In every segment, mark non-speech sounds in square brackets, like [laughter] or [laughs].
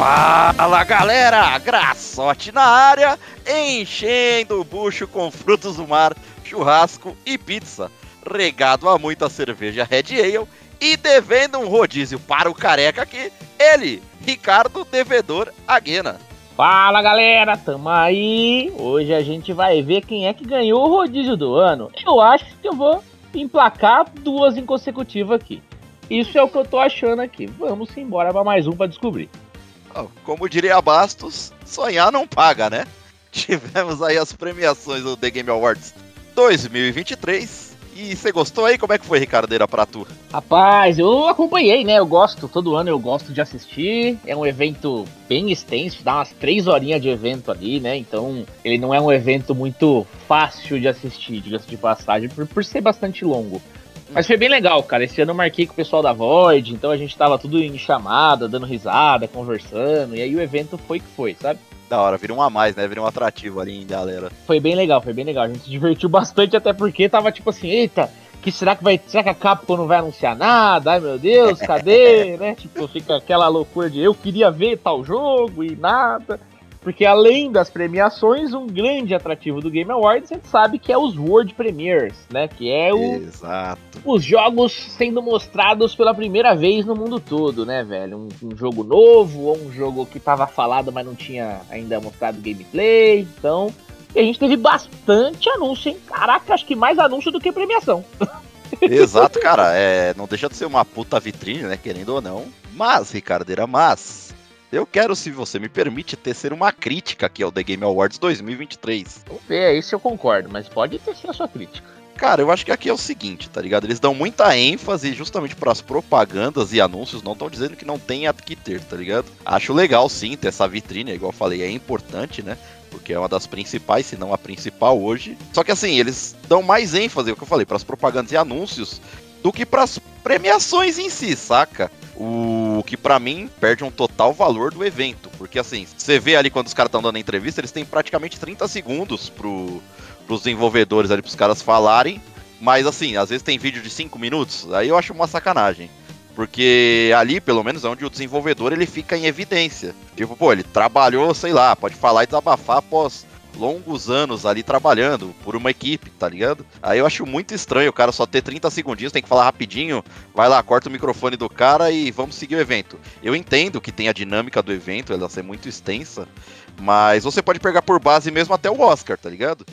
Fala galera, Graçote na área, enchendo o bucho com frutos do mar, churrasco e pizza, regado a muita cerveja Red Ale e devendo um rodízio para o careca aqui, ele, Ricardo Devedor Aguena. Fala galera, tamo aí. Hoje a gente vai ver quem é que ganhou o rodízio do ano. Eu acho que eu vou emplacar duas em consecutivo aqui. Isso é o que eu tô achando aqui. Vamos embora para mais um para descobrir. Como diria Bastos, sonhar não paga, né? [laughs] Tivemos aí as premiações do The Game Awards 2023 e você gostou aí? Como é que foi, Ricardeira, pra tu? Rapaz, eu acompanhei, né? Eu gosto, todo ano eu gosto de assistir. É um evento bem extenso, dá umas três horinhas de evento ali, né? Então, ele não é um evento muito fácil de assistir, diga-se de passagem, por, por ser bastante longo. Mas foi bem legal, cara. Esse ano eu marquei com o pessoal da Void, então a gente tava tudo em chamada, dando risada, conversando, e aí o evento foi que foi, sabe? Da hora, vira um a mais, né? Vira um atrativo ali, galera. Foi bem legal, foi bem legal. A gente se divertiu [laughs] bastante, até porque tava tipo assim, eita, que será que vai. Será que a Capcom não vai anunciar nada? Ai meu Deus, cadê? [laughs] né? Tipo, fica aquela loucura de eu queria ver tal jogo e nada. Porque além das premiações, um grande atrativo do Game Awards, a gente sabe que é os World Premiers, né? Que é o, Exato. os jogos sendo mostrados pela primeira vez no mundo todo, né, velho? Um, um jogo novo, ou um jogo que tava falado, mas não tinha ainda mostrado gameplay. Então, a gente teve bastante anúncio, hein? Caraca, acho que mais anúncio do que premiação. [laughs] Exato, cara. É, não deixa de ser uma puta vitrine, né? Querendo ou não. Mas, Ricardeira, mas eu quero, se você me permite, tecer uma crítica aqui ao The Game Awards 2023. Vamos ver, isso eu concordo, mas pode tecer a sua crítica. Cara, eu acho que aqui é o seguinte, tá ligado? Eles dão muita ênfase justamente para as propagandas e anúncios, não estão dizendo que não tem que ter, tá ligado? Acho legal sim ter essa vitrine, igual eu falei, é importante, né? Porque é uma das principais, se não a principal hoje. Só que assim, eles dão mais ênfase, é o que eu falei, para as propagandas e anúncios do que para as premiações em si, saca? O que para mim perde um total valor do evento. Porque assim, você vê ali quando os caras estão dando entrevista, eles têm praticamente 30 segundos pro, pros desenvolvedores ali, pros caras falarem. Mas assim, às vezes tem vídeo de 5 minutos, aí eu acho uma sacanagem. Porque ali, pelo menos, é onde o desenvolvedor ele fica em evidência. Tipo, pô, ele trabalhou, sei lá, pode falar e desabafar após longos anos ali trabalhando por uma equipe, tá ligado? Aí eu acho muito estranho o cara só ter 30 segundinhos, tem que falar rapidinho, vai lá, corta o microfone do cara e vamos seguir o evento. Eu entendo que tem a dinâmica do evento, ela ser muito extensa, mas você pode pegar por base mesmo até o Oscar, tá ligado?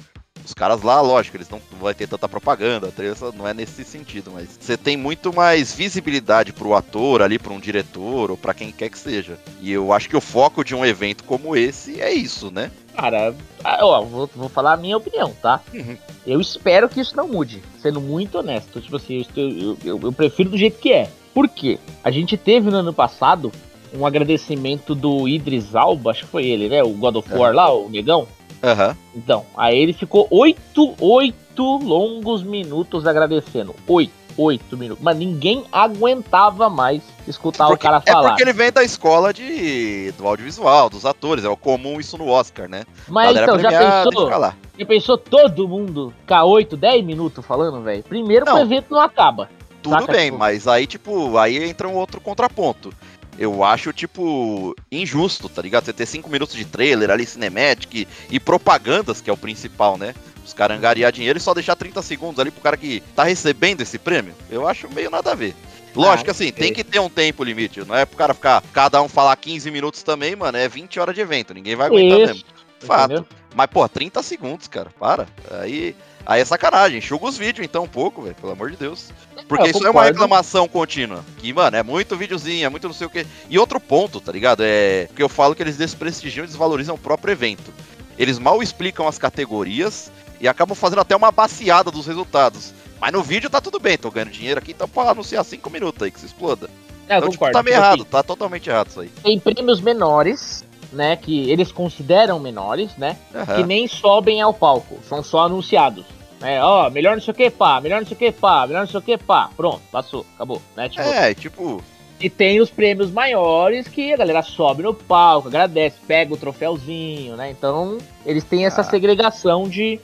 Os caras lá, lógico, eles não, vai ter tanta propaganda, não é nesse sentido, mas você tem muito mais visibilidade pro ator ali, para um diretor ou para quem quer que seja. E eu acho que o foco de um evento como esse é isso, né? Cara, ah, ó, vou, vou falar a minha opinião, tá? Uhum. Eu espero que isso não mude, sendo muito honesto. Tipo assim, eu, eu, eu prefiro do jeito que é. Por quê? A gente teve no ano passado um agradecimento do Idris Alba, acho que foi ele, né? O God of War lá, o negão. Uhum. Então, aí ele ficou oito, oito longos minutos agradecendo. Oito, oito minutos. Mas ninguém aguentava mais escutar porque, o cara falar. É porque ele vem da escola de, do audiovisual, dos atores. É o comum isso no Oscar, né? Mas então, já pensou? Já pensou todo mundo ficar 8, 10 minutos falando, velho? Primeiro não, o evento não acaba. Tudo saca, bem, tipo... mas aí, tipo, aí entra um outro contraponto eu acho, tipo, injusto, tá ligado? Você ter cinco minutos de trailer ali, cinematic e propagandas, que é o principal, né? Os caras angariar dinheiro e só deixar 30 segundos ali pro cara que tá recebendo esse prêmio. Eu acho meio nada a ver. Lógico ah, assim, tem que ter um tempo limite. Não é pro cara ficar, cada um falar 15 minutos também, mano. É 20 horas de evento. Ninguém vai aguentar Isso. mesmo. Fato. Entendeu? Mas, pô, 30 segundos, cara. Para. Aí Aí é sacanagem, enxuga os vídeos então um pouco, velho, pelo amor de Deus. Porque isso é uma reclamação contínua. Que, mano, é muito videozinho, é muito não sei o quê. E outro ponto, tá ligado? É que eu falo que eles desprestigiam e desvalorizam o próprio evento. Eles mal explicam as categorias e acabam fazendo até uma baseada dos resultados. Mas no vídeo tá tudo bem, tô ganhando dinheiro aqui, então pode anunciar 5 minutos aí que se exploda. É, então, tipo, tá meio errado, tá totalmente errado isso aí. Tem prêmios menores, né, que eles consideram menores, né, uhum. que nem sobem ao palco, são só anunciados. É, ó, melhor não sei o que, pá, melhor não sei o que, pá, melhor não sei o que, pá. Pronto, passou, acabou, né? Tipo, é, tipo. E tem os prêmios maiores que a galera sobe no palco, agradece, pega o troféuzinho, né? Então, eles têm essa ah. segregação de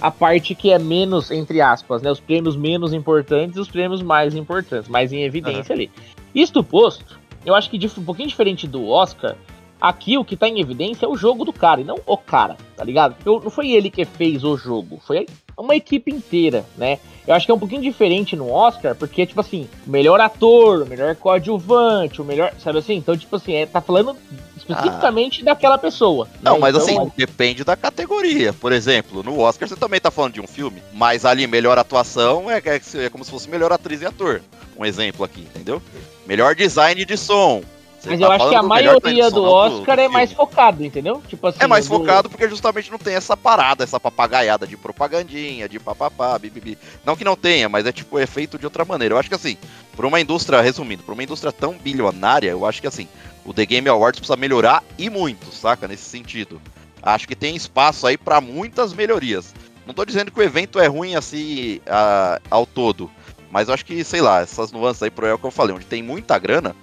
a parte que é menos, entre aspas, né? Os prêmios menos importantes e os prêmios mais importantes, mais em evidência uhum. ali. Isto posto, eu acho que um pouquinho diferente do Oscar, Aqui o que tá em evidência é o jogo do cara, e não o cara, tá ligado? Eu, não foi ele que fez o jogo, foi uma equipe inteira, né? Eu acho que é um pouquinho diferente no Oscar, porque, tipo assim, o melhor ator, o melhor coadjuvante, o melhor. Sabe assim? Então, tipo assim, é, tá falando especificamente ah. daquela pessoa. Não, né? mas então, assim, depende da categoria. Por exemplo, no Oscar você também tá falando de um filme, mas ali, melhor atuação é, é, é como se fosse melhor atriz e ator. Um exemplo aqui, entendeu? Melhor design de som, mas tá eu acho que a maioria do Oscar do, do é mais focado, entendeu? Tipo assim, é mais focado porque justamente não tem essa parada, essa papagaiada de propagandinha, de papapá, bibibi. Não que não tenha, mas é tipo é feito de outra maneira. Eu acho que assim, para uma indústria, resumindo, para uma indústria tão bilionária, eu acho que assim, o The Game Awards precisa melhorar e muito, saca? Nesse sentido. Acho que tem espaço aí para muitas melhorias. Não tô dizendo que o evento é ruim assim a, ao todo. Mas eu acho que, sei lá, essas nuances aí pro é o que eu falei, onde tem muita grana,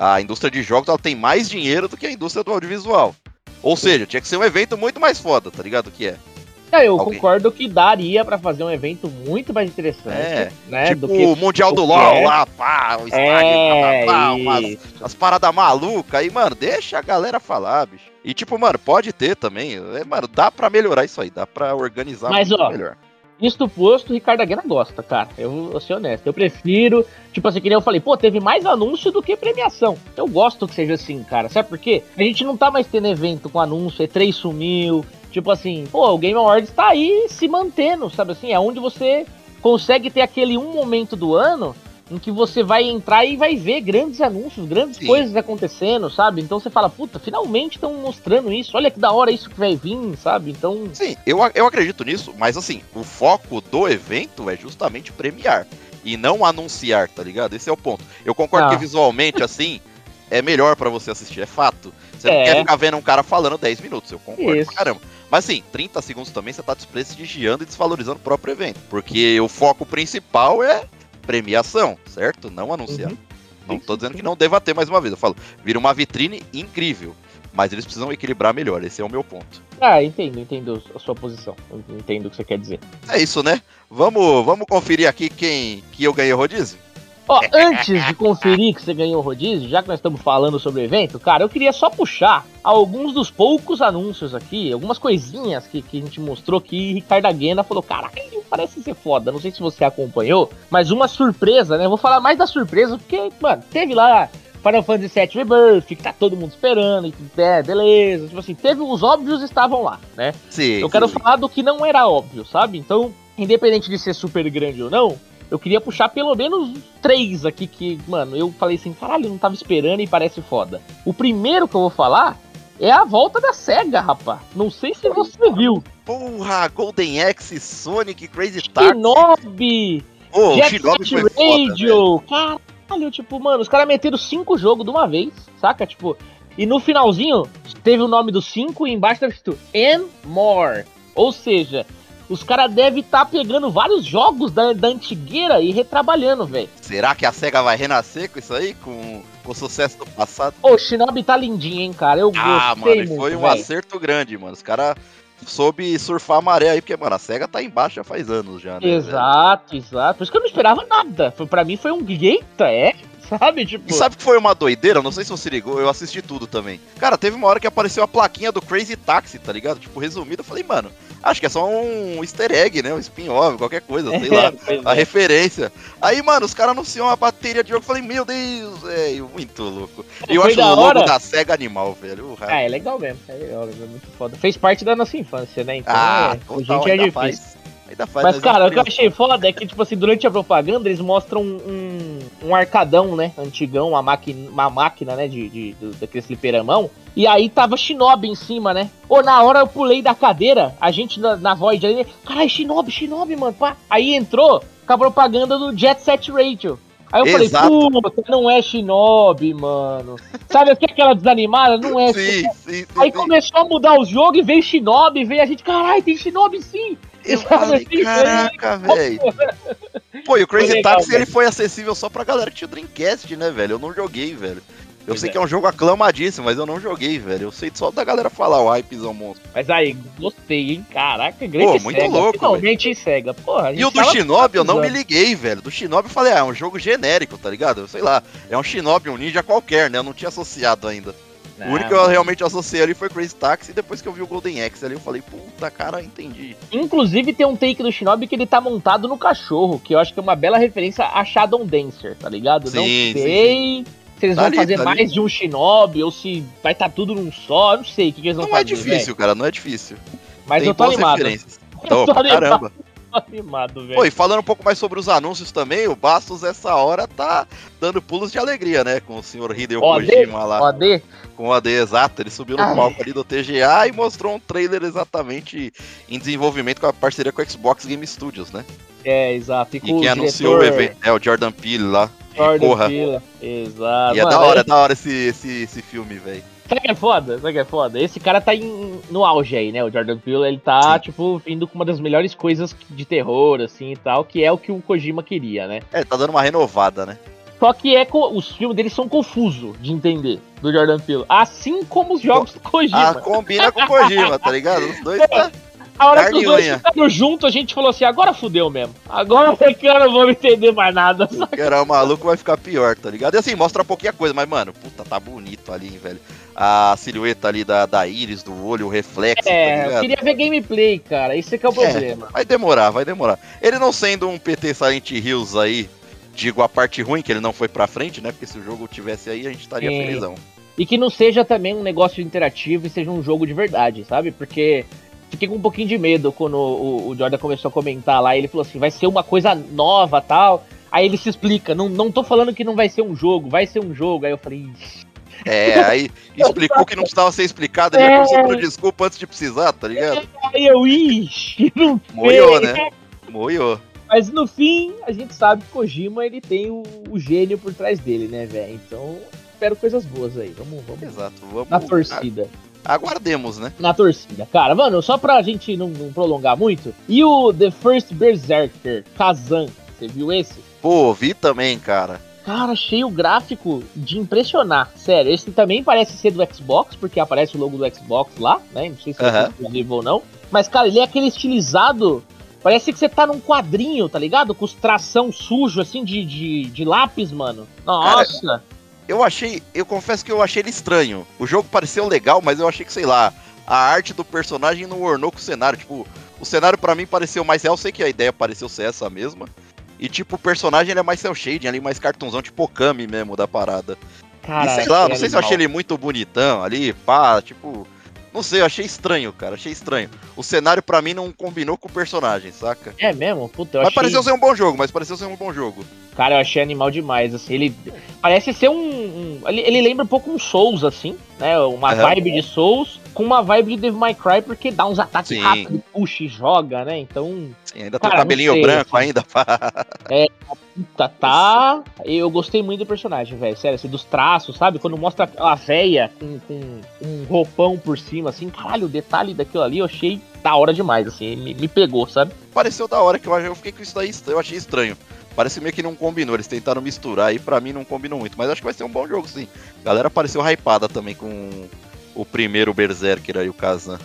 a indústria de jogos ela tem mais dinheiro do que a indústria do audiovisual. Ou seja, tinha que ser um evento muito mais foda, tá ligado? Que é? É, eu Alguém? concordo que daria para fazer um evento muito mais interessante, é, né? Tipo o Mundial do LoL é. lá, pá, o estádio, é, pá, pá, umas, umas paradas malucas aí, mano, deixa a galera falar, bicho. E tipo, mano, pode ter também, é, mano, dá para melhorar isso aí, dá para organizar Mas, ó, melhor. Isto posto, Ricardo Aguena gosta, cara. Eu vou ser honesto. Eu prefiro, tipo assim, que nem eu falei, pô, teve mais anúncio do que premiação. Eu gosto que seja assim, cara. Sabe por quê? A gente não tá mais tendo evento com anúncio, E3 sumiu. Tipo assim, pô, o Game Awards tá aí se mantendo, sabe assim? É onde você consegue ter aquele um momento do ano em que você vai entrar e vai ver grandes anúncios, grandes Sim. coisas acontecendo, sabe? Então você fala, puta, finalmente estão mostrando isso, olha que da hora isso que vai vir, sabe? Então. Sim, eu, eu acredito nisso, mas assim, o foco do evento é justamente premiar e não anunciar, tá ligado? Esse é o ponto. Eu concordo ah. que visualmente, assim, é melhor para você assistir, é fato. Você é. não quer ficar vendo um cara falando 10 minutos, eu concordo Isso. pra caramba. Mas assim, 30 segundos também você tá desprestigiando e desvalorizando o próprio evento. Porque o foco principal é premiação, certo? Não anunciar. Uhum. Não tô dizendo que não deva ter mais uma vez. Eu falo, vira uma vitrine incrível. Mas eles precisam equilibrar melhor, esse é o meu ponto. Ah, entendo, entendo a sua posição. Entendo o que você quer dizer. É isso, né? Vamos, vamos conferir aqui quem que eu ganhei o rodízio? Ó, antes de conferir que você ganhou o rodízio, já que nós estamos falando sobre o evento, cara, eu queria só puxar alguns dos poucos anúncios aqui, algumas coisinhas que, que a gente mostrou que Ricardo Aguena falou, caraca, parece ser foda. Não sei se você acompanhou, mas uma surpresa, né? Eu vou falar mais da surpresa, porque, mano, teve lá Final Fantasy VII Rebirth, que tá todo mundo esperando, e é, beleza. Tipo assim, teve os óbvios estavam lá, né? Sim. Eu quero falar do que não era óbvio, sabe? Então, independente de ser super grande ou não, eu queria puxar pelo menos três aqui que, mano, eu falei assim, caralho, eu não tava esperando e parece foda. O primeiro que eu vou falar é a volta da SEGA, rapaz. Não sei se você viu. Porra, Golden Axe, Sonic, Crazy Taxi. Shinobi! Oh, Jet Shinobi Set Radio! Foda, Caralho, tipo, mano, os caras meteram cinco jogos de uma vez, saca? Tipo, e no finalzinho teve o nome dos cinco e embaixo tava escrito And More. Ou seja, os caras devem estar tá pegando vários jogos da, da antigueira e retrabalhando, velho. Será que a SEGA vai renascer com isso aí? Com, com o sucesso do passado? Ô, Shinobi tá lindinho, hein, cara? Eu ah, gostei mano, foi um véio. acerto grande, mano. Os caras soube surfar a maré aí, porque, mano, a SEGA tá embaixo já faz anos já, né? Exato, velho? exato. Por isso que eu não esperava nada. Foi, pra mim foi um eita, é? Sabe, tipo... E sabe que foi uma doideira? Não sei se você ligou, eu assisti tudo também. Cara, teve uma hora que apareceu a plaquinha do Crazy Taxi, tá ligado? Tipo, resumido, eu falei, mano, Acho que é só um easter egg, né? Um spin-off, qualquer coisa, sei lá. [laughs] a é. referência. Aí, mano, os caras anunciam uma bateria de jogo. Eu falei, meu Deus, velho, muito louco. E eu acho o logo hora... da SEGA animal, velho. Ah, é legal mesmo. É legal, é muito foda. Fez parte da nossa infância, né? Então, ah, é, total, gente é difícil. Faz. Faz, Mas, cara, o que eu achei foda é que, tipo assim, durante a propaganda eles mostram um, um arcadão, né? Antigão, uma máquina, uma máquina né? De, de, de, daquele fliperamão. E aí tava Shinobi em cima, né? Ou na hora eu pulei da cadeira, a gente na, na Void ali, caralho, Shinobi, Shinobi, mano. Pá. Aí entrou com a propaganda do Jet Set Radio. Aí eu Exato. falei, puta, não é Shinobi, mano. Sabe que aquela desanimada? Não é sim, sim, sim, Aí começou a mudar o jogo e veio Shinobi, veio a gente, caralho, tem Shinobi sim. Eu [laughs] falei, assim, caraca, velho. Pô, e o Crazy legal, Taxi ele foi acessível só pra galera que tinha Dreamcast, né, velho? Eu não joguei, velho. Eu pois sei é. que é um jogo aclamadíssimo, mas eu não joguei, velho. Eu sei só da galera falar o hypezão monstro. Mas aí, gostei, hein? Caraca, grande Pô, muito Sega. louco. Finalmente Sega. Porra, e o do Shinobi eu não me liguei, velho. Do Shinobi eu falei, ah, é um jogo genérico, tá ligado? Sei lá, é um Shinobi, um ninja qualquer, né? Eu não tinha associado ainda. O único que eu realmente associei ali foi Crazy Taxi, e depois que eu vi o Golden Axe ali, eu falei, puta, cara, entendi. Inclusive tem um take do Shinobi que ele tá montado no cachorro, que eu acho que é uma bela referência a Shadow Dancer, tá ligado? Sim, Não sim, sei se eles Tá vão ali, fazer tá mais ali. de um Shinobi, ou se vai estar tudo num só, eu não sei o que, que eles vão Não é fazer. difícil, velho. cara, não é difícil. Mas Tem eu tô animado. referências. [laughs] Eu Então, tô animado. caramba. [laughs] Animado, velho. Pô, e falando um pouco mais sobre os anúncios também, o Bastos essa hora tá dando pulos de alegria, né? Com o senhor Hideo OD? Kojima lá, OD? com o AD exato. Ele subiu no Ai. palco ali do TGA e mostrou um trailer exatamente em desenvolvimento com a parceria com a Xbox Game Studios, né? É, exato. E, E quem o anunciou o diretor evento é o Jordan Peele lá. Jordan. Peele. Exato. E é Mano, da hora, é da hora esse, esse, esse filme, velho. Sabe que é foda? Sabe que é foda? Esse cara tá em- no auge aí, né? O Jordan Peele, ele tá, Sim. tipo, vindo com uma das melhores coisas de terror, assim, e tal, que é o que o Kojima queria, né? É, tá dando uma renovada, né? Só que é os filmes dele são confusos de entender, do Jordan Peele. Assim como os jogos do Ah, Kojima. combina com o Kojima, tá ligado? Os dois tá. a hora que carne os e dois ficaram juntos, a gente falou assim, agora fudeu mesmo. Agora que eu não vou entender mais nada. Que era o maluco vai ficar pior, tá ligado? E assim, mostra pouquinha coisa, mas, mano, puta, tá bonito ali, velho. A silhueta ali da, da íris, do olho, o reflexo, tá É, eu ligado? queria ver gameplay, cara. Esse é que é o problema. Vai demorar, vai demorar. Ele não sendo um PT Silent Hills aí, digo a parte ruim, que ele não foi pra frente, né? Porque se o jogo tivesse aí, a gente estaria Sim. felizão. E que não seja também um negócio interativo e seja um jogo de verdade, sabe? Porque fiquei com um pouquinho de medo quando o, o Jordan começou a comentar lá. Ele falou assim: vai ser uma coisa nova tal. Aí ele se explica: não, não tô falando que não vai ser um jogo, vai ser um jogo. Aí eu falei: "Ixi, É, aí [laughs] explicou que não precisava ser explicado, ele É. pedindo desculpa antes de precisar, tá ligado? Aí eu, ixi, não Moiou, sei." né? Moiou. Mas no fim, a gente sabe que Kojima ele tem o, o gênio por trás dele, né, velho? Então, espero coisas boas aí. Vamos, vamos Exato. Vamos na torcida. Aguardemos, né? na torcida. Cara, mano, só pra gente não, não prolongar muito. E o The First Berserker, Kazan, você viu esse? Pô, vi também, cara. Cara, achei o gráfico de impressionar. Sério, esse também parece ser do Xbox, porque aparece o logo do Xbox lá, né? Não sei se é Aham. exclusivo ou não. Mas, cara, ele é aquele estilizado. Parece que você tá num quadrinho, tá ligado? Com os tração sujo, assim, de, de, de lápis, mano. Nossa! Eu achei, eu confesso que eu achei ele estranho. O jogo pareceu legal, mas eu achei que, sei lá, a arte do personagem não ornou com o cenário. Tipo, o cenário pra mim pareceu mais real, eu sei que a ideia pareceu ser essa mesma. E tipo, o personagem ele é mais cel shading ali, mais cartunzão, tipo Okami mesmo da parada. cara, e sei lá, é não sei se eu animal. achei ele muito bonitão ali, pá, tipo. Não sei, eu achei estranho, cara, achei estranho. O cenário pra mim não combinou com o personagem, saca? É mesmo? Puta, eu Mas achei... pareceu ser um bom jogo, mas pareceu ser um bom jogo. Cara, eu achei animal demais, assim, ele parece ser um... um- ele, ele lembra um pouco um Souls, assim, né, uma Aham. vibe de Souls, com uma vibe de Devil May Cry, porque dá uns ataques Sim. rápidos, puxa e joga, né, então, Sim, ainda tem o Cara, cabelinho sei, branco assim. ainda, pá. tá, tá... Eu gostei muito do personagem, velho, sério, assim, dos traços, sabe, quando mostra a véia com, com um roupão por cima, assim, caralho, o detalhe daquilo ali eu achei da hora demais, assim, me, me pegou, sabe? pareceu da hora, que eu, eu fiquei com isso daí, eu achei estranho. Parece meio que não combinou, eles tentaram misturar e pra mim não combinou muito, mas acho que vai ser um bom jogo sim. A galera pareceu hypada também com o primeiro Berserker aí, o Kazan.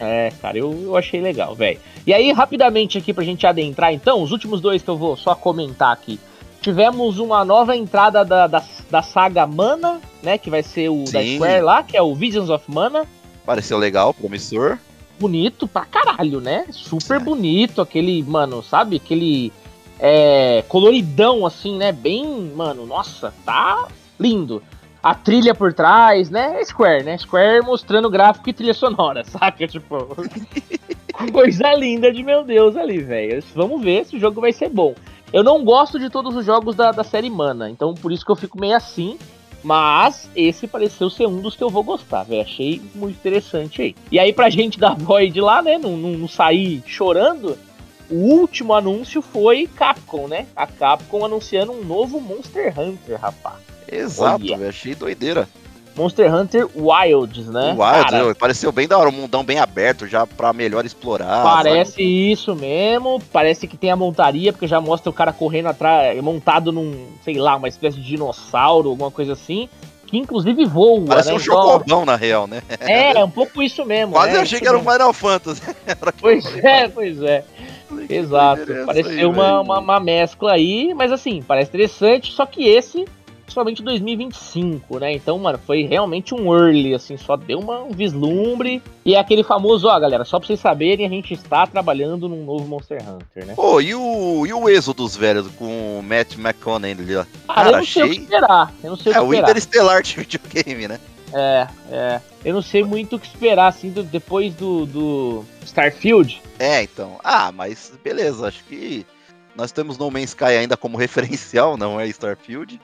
É, cara, eu, eu achei legal, velho. E aí, rapidamente aqui pra gente adentrar, então, os últimos dois que eu vou só comentar aqui. Tivemos uma nova entrada da, da, da saga Mana, né? Que vai ser o da Sim. Square lá, que é o Visions of Mana. Pareceu legal, promissor. Bonito pra caralho, né? Super Sim. bonito, aquele, mano, sabe? Aquele é, coloridão, assim, né? Bem, mano, nossa, tá lindo. A trilha por trás, né? É Square, né? Square mostrando gráfico e trilha sonora, [laughs] saca? Tipo, [laughs] coisa linda de meu Deus ali, velho. Vamos ver se o jogo vai ser bom. Eu não gosto de todos os jogos da, da série Mana, então por isso que eu fico meio assim. Mas esse pareceu ser um dos que eu vou gostar, velho. Achei muito interessante aí. E aí, pra gente da Void lá, né? Não, não, não sair chorando. O último anúncio foi Capcom, né? A Capcom anunciando um novo Monster Hunter, rapaz. Exato, Olha. velho, achei doideira. Monster Hunter Wilds, né? o Wild, Cara, eu- pareceu bem da hora, um mundão bem aberto já pra melhor explorar. Parece isso mesmo, parece que tem a montaria, porque já mostra o cara correndo atrás, montado num, sei lá, uma espécie de dinossauro, alguma coisa assim, que inclusive voa, sabe? Parece né? um chocobão na real, né? é, é um pouco isso mesmo. Quase né? achei que era um. Final Fantasy. [laughs] Pois é, pois é. Exato. é aí, uma, uma, uma mescla aí, mas assim, parece interessante, só que esse somente 2025, né? Então, mano, foi realmente um early, assim, só deu uma, um vislumbre. E é aquele famoso, ó, galera, só pra vocês saberem, a gente está trabalhando num novo Monster Hunter, né? Pô, e o, e o êxodo dos velhos com o Matt McConaughey lá? Cara, eu não sei o que esperar. Eu não sei É o o que esperar. Interestelar de videogame, né? É, é. Eu não sei muito o que esperar, assim, do- depois do, do Starfield. É, então. Ah, mas beleza, acho que nós temos No Man's Sky ainda como [laughs] referencial, não é Starfield.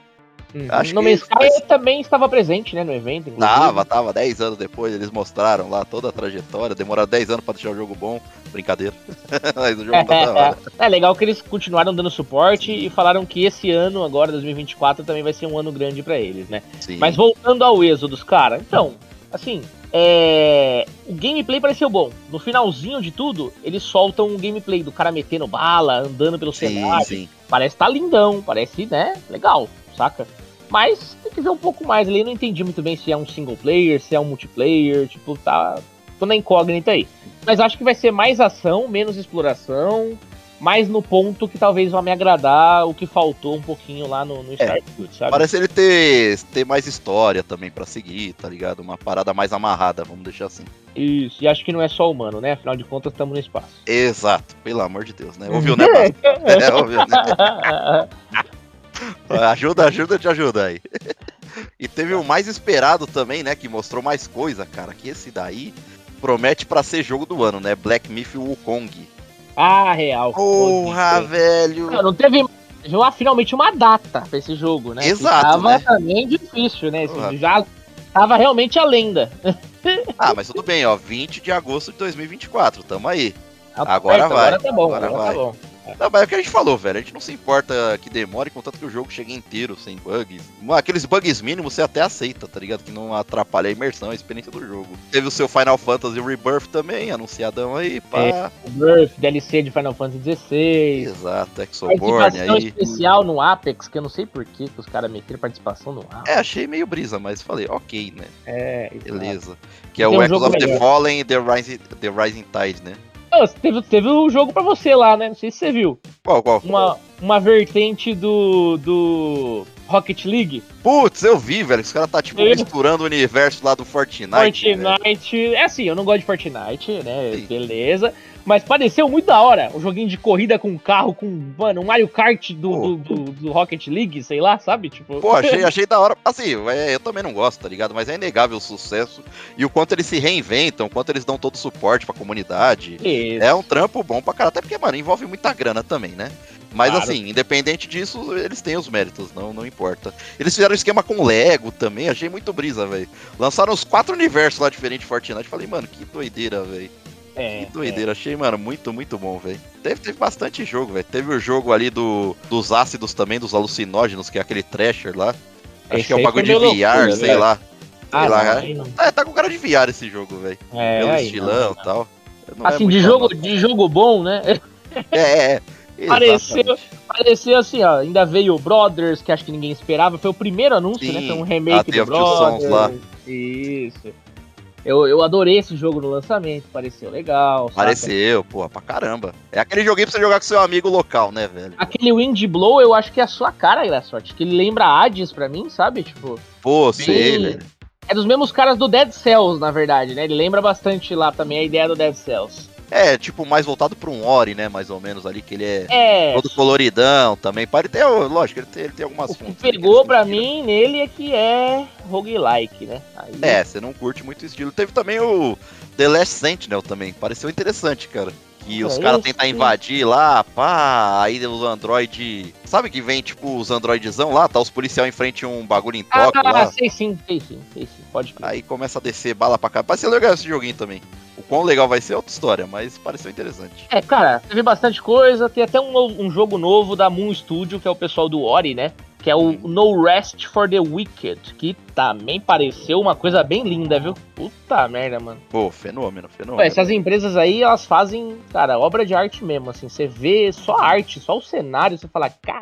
Acho no que Man's Sky também estava presente, né, no evento. inclusive. Tava, tava, 10 anos depois, eles mostraram lá toda a trajetória, demoraram 10 anos pra deixar o jogo bom. Brincadeira. [laughs] mas o jogo tá da hora. [laughs] É legal que eles continuaram dando suporte e falaram que esse ano, agora 2024, também vai ser um ano grande pra eles, né? Sim. Mas voltando ao Exodus, cara, então, assim, é... o gameplay pareceu bom. No finalzinho de tudo, eles soltam um gameplay do cara metendo bala, andando pelo sim, cenário. sim. Parece tá lindão, parece, né, legal, saca? Mas tem que ver um pouco mais ali. Eu não entendi muito bem se é um single player, se é um multiplayer, tipo, tá. Tô na incógnita aí. Mas acho que vai ser mais ação, menos exploração, mais no ponto que talvez vá me agradar o que faltou um pouquinho lá no, no Starfield, sabe? Parece ele ter, ter mais história também pra seguir, tá ligado? Uma parada mais amarrada, vamos deixar assim. Isso, e acho que não é só humano, né? Afinal de contas, estamos no espaço. Exato, pelo amor de Deus, né? Ouviu, né? [laughs] [laughs] É, ouviu, né? [laughs] Ajuda, ajuda, te ajuda aí. [laughs] E teve o mais esperado também, né? Que mostrou mais coisa, cara. Que esse daí promete pra ser jogo do ano, né? Black Myth Wukong. ah, real. Porra, Pô, velho. Não, não teve já finalmente uma data pra esse jogo, né? Exato, Que tava né? também difícil, né? Assim, Porra. já tava realmente a lenda. [laughs] Ah, mas tudo bem, ó. 20 de agosto de 2024, tamo aí. Tá Agora perto, vai, Agora tá bom, agora agora, vai. tá bom. Não, mas é o que a gente falou, velho. A gente não se importa que demore, contanto que o jogo chegue inteiro, sem bugs. Aqueles bugs mínimos você até aceita, tá ligado? Que não atrapalha a imersão, a experiência do jogo. Teve o seu Final Fantasy Rebirth também, anunciadão aí, pá. É. O Birth, DLC de Final Fantasy XVI. Exato, Exoborn aí. especial no Apex, que eu não sei por que os caras meteram participação no Apex. É, achei meio brisa, mas falei, ok, né? É, exato. Beleza. Que é Tem o um Echoes of the melhor. Fallen e The Rising, the Rising Tide, né? Não, teve, teve um jogo pra você lá, né? Não sei se você viu. Qual, qual? Uma, uma vertente do, do Rocket League. Putz, eu vi, velho. Os caras tá, tipo, Eu- misturando o universo lá do Fortnite. Fortnite. É assim, eu não gosto de Fortnite, né? Sim. Beleza. Mas pareceu muito da hora. Um joguinho de corrida com carro, com, mano, um Mario Kart do, do, do- do Rocket League, sei lá, sabe? Tipo. Pô, achei, [laughs] achei da hora. Assim, é, eu também não gosto, tá ligado? Mas é inegável o sucesso e o quanto eles se reinventam, o quanto eles dão todo o suporte pra comunidade. Isso. É um trampo bom pra caralho. Até porque, mano, envolve muita grana também, né? Mas Claro. assim, independente disso, eles têm os méritos, não, não importa. Eles fizeram esquema com Lego também, achei muito brisa, velho. Lançaram os quatro universos lá diferentes de Fortnite. Falei, mano, que doideira, velho. É, Que doideira, achei, mano, muito, muito bom, velho. Teve, teve bastante jogo, velho. Teve o jogo ali do, dos ácidos também, dos alucinógenos, que é aquele Thrasher lá. Acho Esse que é um bagulho de VR, loucura, sei velho. lá. Sei Ah, lá, não, é. não. É, tá com cara de VR esse jogo, velho. É, Pelo aí estilão e tal. Não é Assim, muito de jogo, famoso. de jogo bom, né? [laughs] É, é, é. Pareceu, pareceu assim, ó. Ainda veio o Brothers, que acho que ninguém esperava. Foi o primeiro anúncio, Sim, né? Foi um remake Tale do Sons Brothers. lá. Isso. Eu, eu adorei esse jogo no lançamento, pareceu legal. saca? Pareceu, porra, pra caramba. É aquele joguinho pra você jogar com seu amigo local, né, velho? Aquele Wind Blow, eu acho que é a sua cara, Graçote. Que ele lembra Hades pra mim, sabe? Tipo, Pô, sei, Bem- velho. é dos mesmos caras do Dead Cells, na verdade, né? Ele lembra bastante lá também a ideia do Dead Cells. É, tipo, mais voltado pra um Ori, né, mais ou menos ali, que ele é É. todo coloridão também. Pare ter, lógico, ele tem, ele tem algumas O que ali pegou pra mim nele é que é roguelike, né? Aí- É, você não curte muito o estilo. Teve também o The Last Sentinel também, pareceu interessante, cara. Que os É caras tentam invadir lá, pá, aí os android. Sabe que vem, tipo, os androidzão lá, tá os policial em frente a um bagulho em toque Ah, lá. sei sim, sei sim, sei sim, pode crer. Aí começa a descer bala pra cá. Parece legal esse joguinho também. O quão legal vai ser é outra história, mas pareceu interessante. É, cara, teve bastante coisa. Tem até um, um jogo novo da Moon Studio, que é o pessoal do Ori, né? Que é o No Rest for the Wicked, que também pareceu uma coisa bem linda, viu? Puta merda, mano. Pô, fenômeno, fenômeno. essas empresas aí, elas fazem, cara, obra de arte mesmo, assim. Você vê só arte, só o cenário, você fala, cara,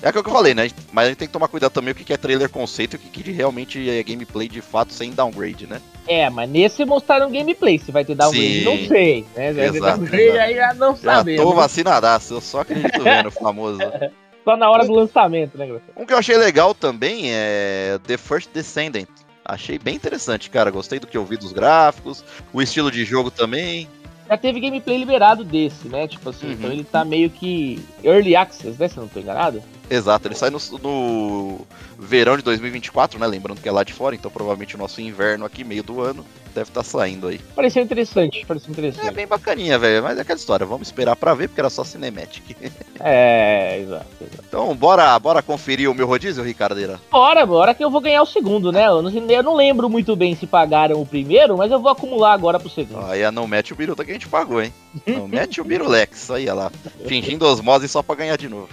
É aquilo que eu falei, né? Mas a gente tem que tomar cuidado também o que é trailer conceito e o que que realmente é gameplay de fato sem downgrade, né? é, mas nesse mostraram gameplay. Se vai ter downgrade, Sim. não sei, né? Se vai ter Exato, downgrade, exato. aí já não Já sabemos. tô vacinadaço, eu só acredito vendo o famoso. [laughs] Só na hora do lançamento, né, Graçote? Um que eu achei legal também é The First Descendant. Achei bem interessante, cara. Gostei do que eu vi dos gráficos, o estilo de jogo também. Já teve gameplay liberado desse, né? Tipo assim, Uhum. então ele tá meio que Early Access, né? Se eu não tô enganado. Exato, ele sai no, no verão de 2024, né? Lembrando que é lá de fora, então provavelmente o nosso inverno aqui, meio do ano, deve estar saindo aí. Pareceu interessante, pareceu É interessante. bem bacaninha, velho. Mas é aquela história, vamos esperar pra ver, porque era só Cinematic. É, exato, exato. Então, bora, bora conferir o meu rodízio, Ricardeira? Bora, bora que eu vou ganhar o segundo, né? Eu não, eu não lembro muito bem se pagaram o primeiro, mas eu vou acumular agora pro segundo. Aí não mete o biruta que a gente pagou, hein? [laughs] Não mete o birulex, aí olha lá. Fingindo osmose só pra ganhar de novo.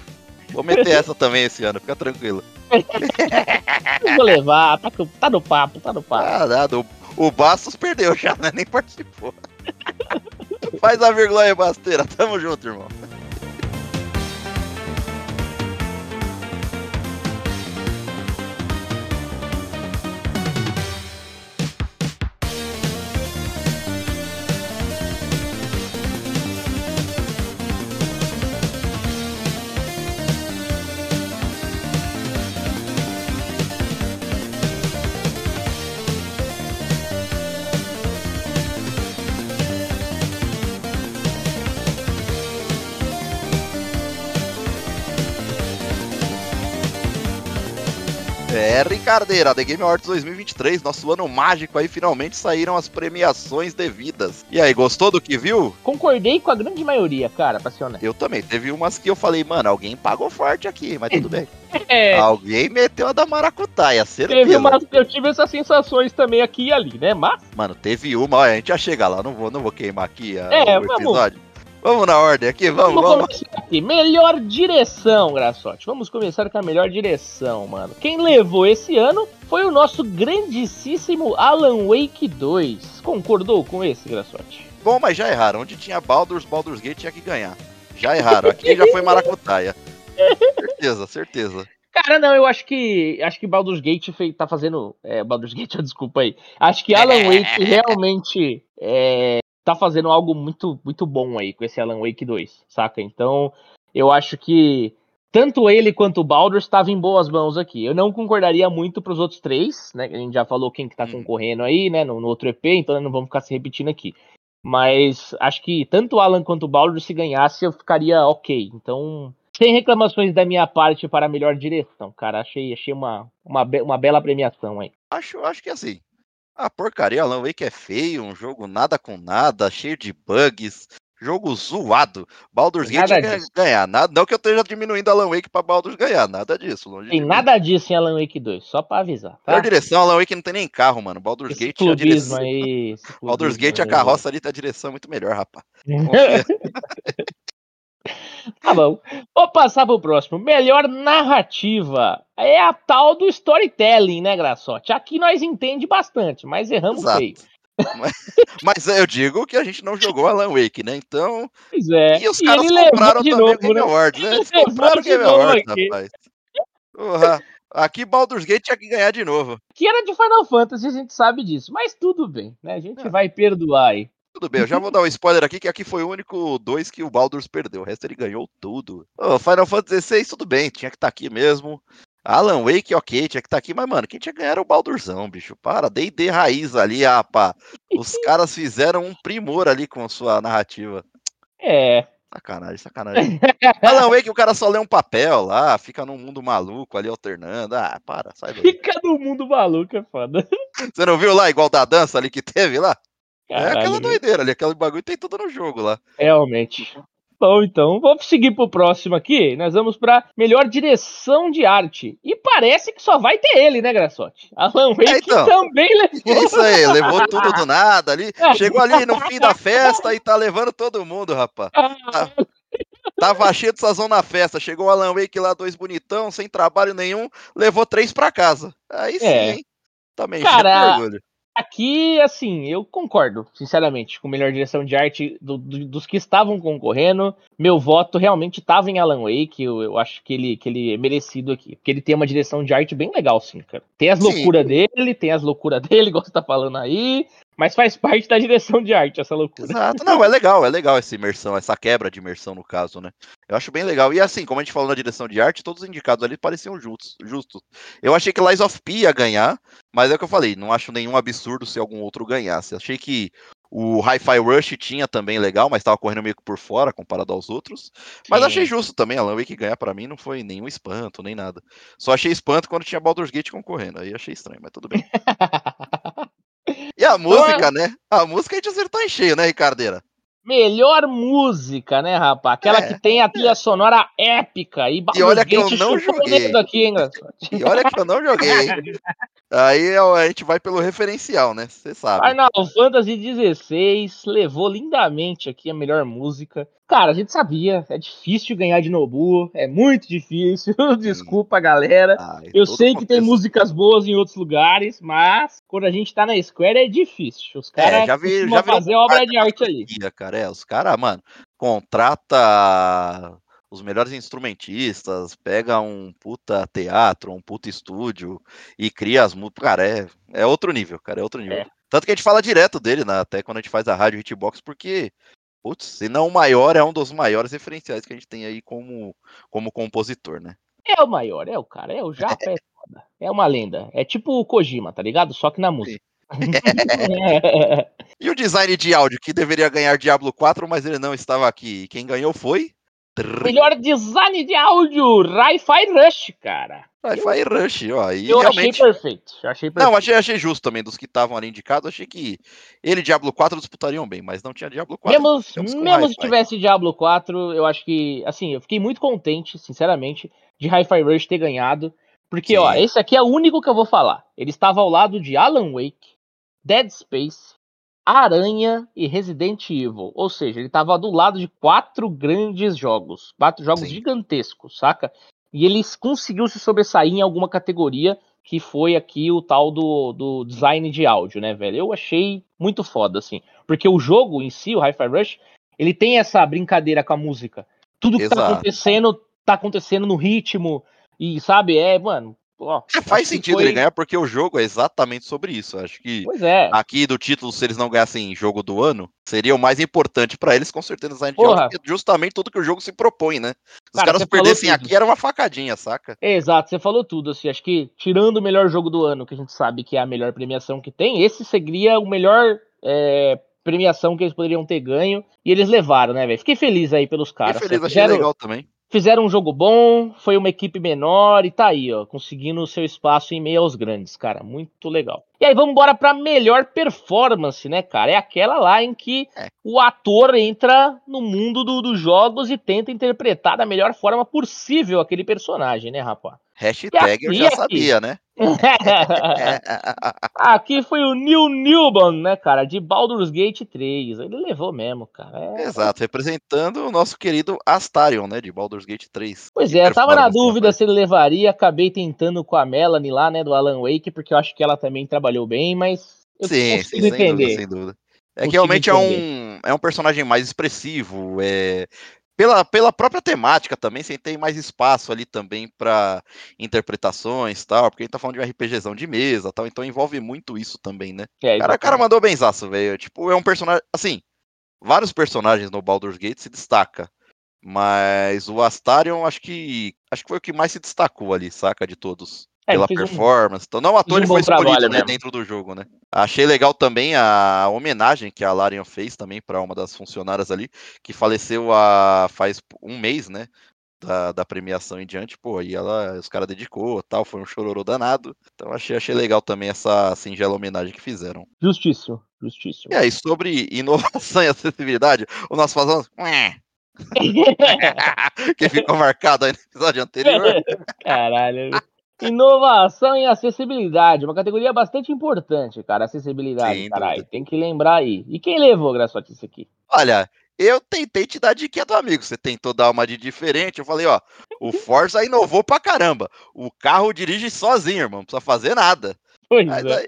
Vou meter essa também esse ano, fica tranquilo. Vou levar, tá, tá no papo, tá no papo. Ah, nada, o, o Bastos perdeu já, né? Nem participou. [laughs] Faz a vírgula aí, Basteira. Tamo junto, irmão. É, Ricardeira, The Game Awards 2023, nosso ano mágico aí, finalmente saíram as premiações devidas. E aí, gostou do que viu? Concordei com a grande maioria, cara, pra ser honesto. Eu também. Teve umas que eu falei, mano, alguém pagou forte aqui, mas tudo bem. [laughs] É, Alguém meteu a da maracutaia, teve certeza. uma, eu tive essas sensações também aqui e ali, né? Mas, Mano, teve uma, olha, a gente já chega lá, não vou, não vou queimar aqui a- É, o episódio. Vamos na ordem aqui, vamos, vamos vamos. aqui. Melhor direção, Graçote. Vamos começar com a melhor direção, mano. Quem levou esse ano foi o nosso grandíssimo Alan Wake 2. Concordou com esse, Graçote? Bom, mas já erraram. Onde tinha Baldur's, Baldur's Gate tinha que ganhar. Já erraram. Aqui já foi maracutaia. certeza, certeza. Cara, não, eu acho que acho que Baldur's Gate fei- tá fazendo. É, Baldur's Gate, [laughs] desculpa aí. Acho que Alan [laughs] Wake realmente é, tá fazendo algo muito, muito bom aí com esse Alan Wake 2, saca? Então, eu acho que tanto ele quanto o Baldur's estavam em boas mãos aqui. Eu não concordaria muito pros outros três, né? A gente já falou quem que tá Uhum. concorrendo aí, né? No, no outro EP, então não vamos ficar se repetindo aqui. Mas acho que tanto o Alan quanto o Baldur's, se ganhasse, eu ficaria ok. Então, sem reclamações da minha parte para a melhor direção, cara. Achei, achei uma, uma, be- uma bela premiação aí. Acho, acho que assim. A porcaria Alan Wake é feio, um jogo nada com nada, cheio de bugs, jogo zoado. Baldur's Gate Nada disso. ganhar. Nada, não que eu esteja diminuindo Alan Wake pra Baldur's ganhar, nada disso. Longe Tem nada disso em Alan Wake 2, só pra avisar, tá? Melhor direção, Alan Wake não tem nem carro, mano. Baldur's Esse Gate a clubismo direção. aí. Baldur's Gate a aí. carroça ali tá a direção é muito melhor, rapaz. [laughs] Tá bom. Vou passar pro próximo. Melhor narrativa. É a tal do storytelling, né, Graçote? Aqui nós entende bastante, mas erramos Exato. feio. [laughs] Mas eu digo que a gente não jogou Alan Wake, né? Então. Pois é. E os E caras compraram também novo, o Game né? Awards, né? Eles compraram o Game Awards, aqui. rapaz. Porra. Aqui Baldur's Gate tinha que ganhar de novo. Que era de Final Fantasy, a gente sabe disso. Mas tudo bem, né? A gente É. vai perdoar aí. Tudo bem, eu já vou dar um spoiler aqui, que aqui foi o único dois que o Baldur's perdeu. O resto ele ganhou tudo. Ô, Final Fantasy XVI, tudo bem, tinha que estar aqui mesmo. Alan Wake, ok, tinha que estar aqui, mas, mano, quem tinha que ganhar era o Baldurzão, bicho. Para, D&D raiz ali, rapá. Os [laughs] caras fizeram um primor ali com a sua narrativa. É. Sacanagem, sacanagem. Alan Wake, o cara só lê um papel lá, fica num mundo maluco ali alternando. Ah, para, sai daí. Fica no mundo maluco, é foda. [laughs] Você não viu lá, igual da dança ali que teve lá? é Caralho, aquela né? doideira ali, aquele bagulho tem tudo no jogo lá. Realmente. Bom, então, vamos seguir pro próximo aqui. Nós vamos pra melhor direção de arte. E parece que só vai ter ele, né, Graçote? Alan Wake É, então. também levou. Isso aí, levou tudo do nada ali. [laughs] Chegou ali no fim da festa e tá levando todo mundo, rapaz. Tava cheio de sazão na festa. Chegou o Alan Wake lá, dois bonitão, sem trabalho nenhum, levou três pra casa. Aí sim, É. hein? Também Cara, de orgulho. Aqui, assim, eu concordo, sinceramente, com melhor direção de arte do- do- dos que estavam concorrendo. Meu voto realmente estava em Alan Wake. Eu, eu acho que ele, que ele é merecido aqui. Porque ele tem uma direção de arte bem legal, sim, cara. Tem as loucuras dele, tem as loucuras [laughs] dele, igual você tá falando aí. Mas faz parte da direção de arte essa loucura. Exato. Não, é legal, é legal essa imersão, essa quebra de imersão no caso, né? Eu acho bem legal. E assim, como a gente falou na direção de arte, todos os indicados ali pareciam justos. justos. Eu achei que Lies of P ia ganhar, mas é o que eu falei, não acho nenhum absurdo se algum outro ganhasse. Achei que o Hi-Fi Rush tinha também legal, mas estava correndo meio que por fora comparado aos outros. Mas Sim. achei justo também. Alan Wake ganhar para mim não foi nenhum espanto, nem nada. Só achei espanto quando tinha Baldur's Gate concorrendo. Aí achei estranho, mas tudo bem. [laughs] E a música, é... né? A música a gente acertou em cheio, né, Ricardeira? Melhor música, né, rapaz? Aquela é, que tem a trilha é. sonora épica. E, e olha que eu não joguei. Aqui, hein, e olha que eu não joguei. Aí é a gente vai pelo referencial, né? Você sabe. Final Fantasy XVI levou lindamente aqui a melhor música. Cara, a gente sabia, é difícil ganhar de Nobu, é muito difícil. [laughs] Desculpa, galera. Ah, eu sei que tem músicas boas em outros lugares, mas quando a gente tá na Square é difícil. Os caras é, já vi, já fazer obra de arte ali. Cara, é, os caras, mano, contrata os melhores instrumentistas, pega um puta teatro, um puta estúdio e cria as músicas. Cara, é, é outro nível, cara, é outro nível. É. Tanto que a gente fala direto dele, né, até quando a gente faz a rádio Hitbox, porque Putz, se não o maior, é um dos maiores referenciais que a gente tem aí como, como compositor, né? É o maior, é o cara, é o Japa, é foda. É uma lenda. É tipo o Kojima, tá ligado? Só que na música. [laughs] e o design de áudio, que deveria ganhar Diablo 4, mas ele não estava aqui. Quem ganhou foi? Melhor design de áudio, Hi-Fi Rush, cara. Hi-Fi Rush, ó. E eu realmente... achei perfeito. achei perfeito. Não, achei, achei justo também, dos que estavam ali indicados, achei que ele e Diablo 4 disputariam bem, mas não tinha Diablo 4. Mesmo, mesmo se tivesse Diablo 4, eu acho que, assim, eu fiquei muito contente, sinceramente, de Hi-Fi Rush ter ganhado, porque, Sim. ó, esse aqui é o único que eu vou falar. Ele estava ao lado de Alan Wake, Dead Space, Aranha e Resident Evil. Ou seja, ele estava do lado de quatro grandes jogos, quatro jogos Sim. gigantescos, saca? E ele conseguiu se sobressair em alguma categoria que foi aqui o tal do, do design de áudio, né, velho? Eu achei muito foda, assim. Porque o jogo em si, o Hi-Fi Rush, ele tem essa brincadeira com a música. Tudo que tá Exato. tá acontecendo, tá acontecendo no ritmo. E, sabe, é, mano, Ó, é, faz sentido foi... ele ganhar porque o jogo é exatamente sobre isso. Acho que é. aqui do título, se eles não ganhassem jogo do ano, seria o mais importante para eles, com certeza, design de áudio, justamente tudo que o jogo se propõe, né? Se os caras perdessem aqui, era uma facadinha, saca? Exato, você falou tudo. Assim, acho que tirando o melhor jogo do ano, que a gente sabe que é a melhor premiação que tem, esse seria o melhor. É, premiação que eles poderiam ter ganho e eles levaram, né, velho? Fiquei feliz aí pelos caras. Fiquei feliz, achei legal também. Fizeram um jogo bom, foi uma equipe menor e tá aí, ó, conseguindo o seu espaço em meio aos grandes, cara, muito legal. E aí vamos embora pra melhor performance, né, cara? É aquela lá em que é. o ator entra no mundo do, dos jogos e tenta interpretar da melhor forma possível aquele personagem, né, rapaz? Hashtag eu já aqui. sabia, né? [laughs] aqui foi o Neil Newman, né, cara, de Baldur's Gate 3. Ele levou mesmo, cara. É... Exato, representando o nosso querido Astarion, né, de Baldur's Gate 3. Pois é, eu tava na dúvida se ele levaria, acabei tentando com a Melanie lá, né, do Alan Wake, porque eu acho que ela também trabalhou bem, mas eu sim, sim, entender. Sem dúvida, sem dúvida. É que realmente é um, é um personagem mais expressivo, é, pela, pela própria temática também, você tem mais espaço ali também para interpretações tal, porque a gente tá falando de um RPGzão de mesa tal, então envolve muito isso também, né? É, cara, o cara mandou benzaço, velho. Tipo, é um personagem. Assim, vários personagens no Baldur's Gate se destaca. Mas o Astarion, acho que. Acho que foi o que mais se destacou ali, saca? De todos. É, pela performance. Um, então, não, o ator um foi escolhido né, dentro do jogo, né? Achei legal também a homenagem que a Larian fez também para uma das funcionárias ali, que faleceu há, faz um mês, né? Da, da premiação em diante, pô, e ela, os caras dedicou tal, foi um chororô danado. Então achei, achei legal também essa singela homenagem que fizeram. Justíssimo, justíssimo. E aí, sobre inovação [laughs] e acessibilidade, o nosso fazendo. [laughs] [laughs] que ficou marcado aí no episódio anterior. Caralho. Inovação e acessibilidade, uma categoria bastante importante, cara. Acessibilidade, caralho. Tem que lembrar aí. E quem levou, Graçote, isso aqui? Olha, eu tentei te dar dica do amigo. Você tentou dar uma de diferente. Eu falei, ó, o [laughs] Forza inovou pra caramba. O carro dirige sozinho, irmão. Não precisa fazer nada. Pois mas, é. aí,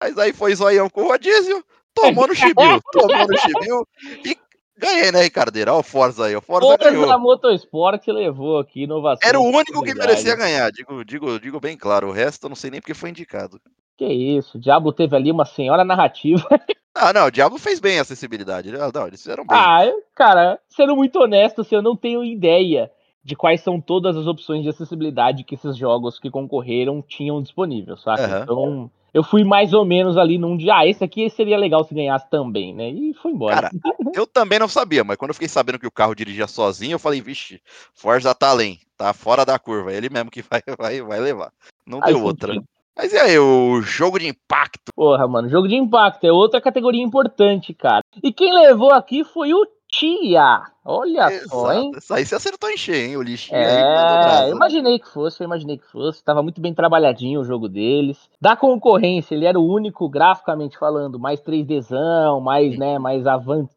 mas aí foi zoião com o rodízio, tomou no [laughs] chibio, tomou no chibio e Ganhei, né, Ricardeira? Olha o Forza aí. O Forza, Forza ganhou. Motorsport levou aqui inovação. Era o único que merecia ganhar, digo, digo, digo bem claro. O resto eu não sei nem porque foi indicado. Que isso, o Diablo teve ali uma senhora narrativa. [laughs] Ah, não, o Diablo fez bem a acessibilidade. Não, eles fizeram bem. Ah, cara, sendo muito honesto, assim, eu não tenho ideia de quais são todas as opções de acessibilidade que esses jogos que concorreram tinham disponível, sabe? Uhum. Então, eu fui mais ou menos ali num dia, ah, esse aqui seria legal se ganhasse também, né? E fui embora. Cara, eu também não sabia, mas quando eu fiquei sabendo que o carro dirigia sozinho, eu falei, vixe, Forza tá além, tá fora da curva, ele mesmo que vai, [laughs] vai, vai levar. Não deu outra. Mas e aí, o jogo de impacto? Porra, mano, jogo de impacto é outra categoria importante, cara. E quem levou aqui foi o Tia. Olha Exato. só, hein? Isso aí você acertou em cheio, hein? O lixinho é, aí. Eu imaginei que fosse, eu imaginei que fosse. Tava muito bem trabalhadinho o jogo deles. Da concorrência, ele era o único, graficamente falando, mais 3Dzão, mais, Sim. né, mais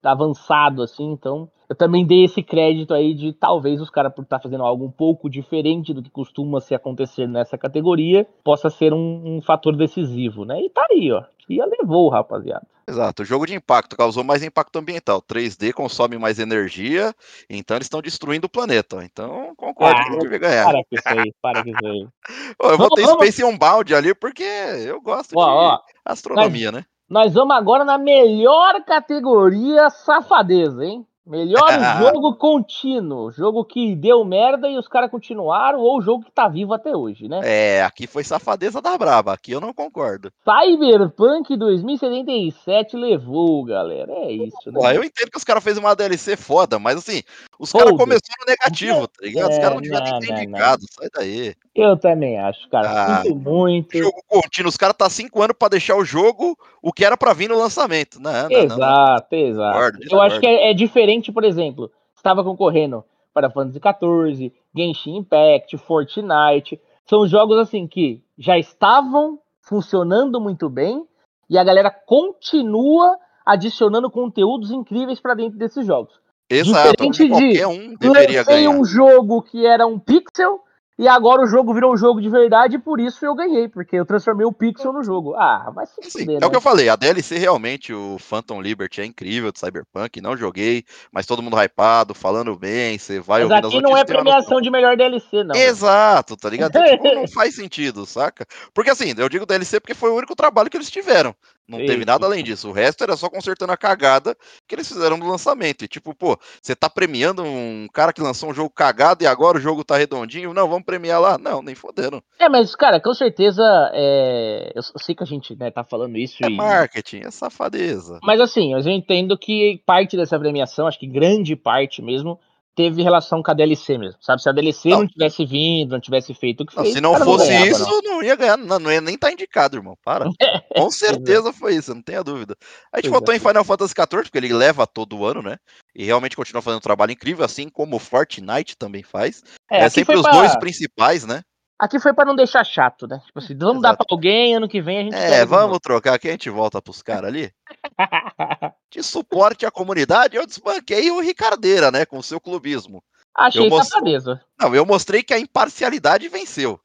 avançado, assim. Então, eu também dei esse crédito aí de talvez os caras, por estar tá fazendo algo um pouco diferente do que costuma se acontecer nessa categoria, possa ser um, um fator decisivo, né? E tá aí, ó. Ia levou, rapaziada. Exato, o jogo de impacto causou mais impacto ambiental. 3D consome mais energia, então eles estão destruindo o planeta. Então, concordo ah, que devia ganhar. Para com isso aí, para com isso aí. [laughs] eu vou ter Space Unbound ali porque eu gosto ó, de ó, astronomia, nós, né? Nós vamos agora na melhor categoria safadeza, hein? Melhor [laughs] jogo contínuo. Jogo que deu merda e os caras continuaram, ou jogo que tá vivo até hoje, né? É, aqui foi safadeza da braba. Aqui eu não concordo. Cyberpunk 2077 levou, galera. É isso, né? Eu entendo que os caras fez uma DLC foda, mas assim, os caras começaram no negativo, tá ligado? É, os caras não deviam nem ter indicado. Sai daí. Eu também acho, cara. Ah, Sinto muito. Jogo contínuo. Os caras tá cinco anos pra deixar o jogo o que era pra vir no lançamento. Não, não, exato, não, exato. Concordo, eu acho que é, é diferente, por exemplo, estava concorrendo para Fantasy XIV, Genshin Impact, Fortnite. São jogos assim que já estavam funcionando muito bem e a galera continua adicionando conteúdos incríveis para dentro desses jogos. Exato. Diferente de um deveria ganhar. um jogo que era um pixel e agora o jogo virou um jogo de verdade e por isso eu ganhei, porque eu transformei o Pixel no jogo. Ah, mas se É né? o que eu falei, a DLC realmente, o Phantom Liberty é incrível de Cyberpunk, não joguei, mas todo mundo hypado, falando bem, você vai mas aqui não é premiação de melhor DLC, não. Exato, tá ligado? tipo, não [laughs] faz sentido, saca? Porque assim, eu digo DLC porque foi o único trabalho que eles tiveram. Não teve nada além disso. O resto era só consertando a cagada que eles fizeram no lançamento. E tipo, pô, você tá premiando um cara que lançou um jogo cagado e agora o jogo tá redondinho? Não, vamos premiar lá. Não, nem fodendo. É, mas, cara, com certeza. É... Eu sei que a gente né, tá falando isso. É e... marketing, é safadeza. Mas assim, eu entendo que parte dessa premiação, acho que grande parte mesmo, teve relação com a DLC mesmo, sabe? Se a DLC não, não tivesse vindo, não tivesse feito o que não, fez, Se não fosse não ganhava, isso, não. não. ia ganhar, não, não ia nem estar tá indicado, irmão. Para. [laughs] Com certeza foi isso, não tenha dúvida. A gente votou em Final Fantasy XIV, porque ele leva todo ano, né? E realmente continua fazendo um trabalho incrível, assim como o Fortnite também faz. É, é sempre os pra... dois principais, né? Aqui foi para não deixar chato, né? Tipo assim, vamos Exato. dar para alguém, ano que vem a gente. É, vamos trocar, aqui a gente volta pros caras ali. [laughs] de suporte à comunidade, eu desbanquei o Ricardeira, né? Com o seu clubismo. Achei most... safadeza. Não, eu mostrei que a imparcialidade venceu.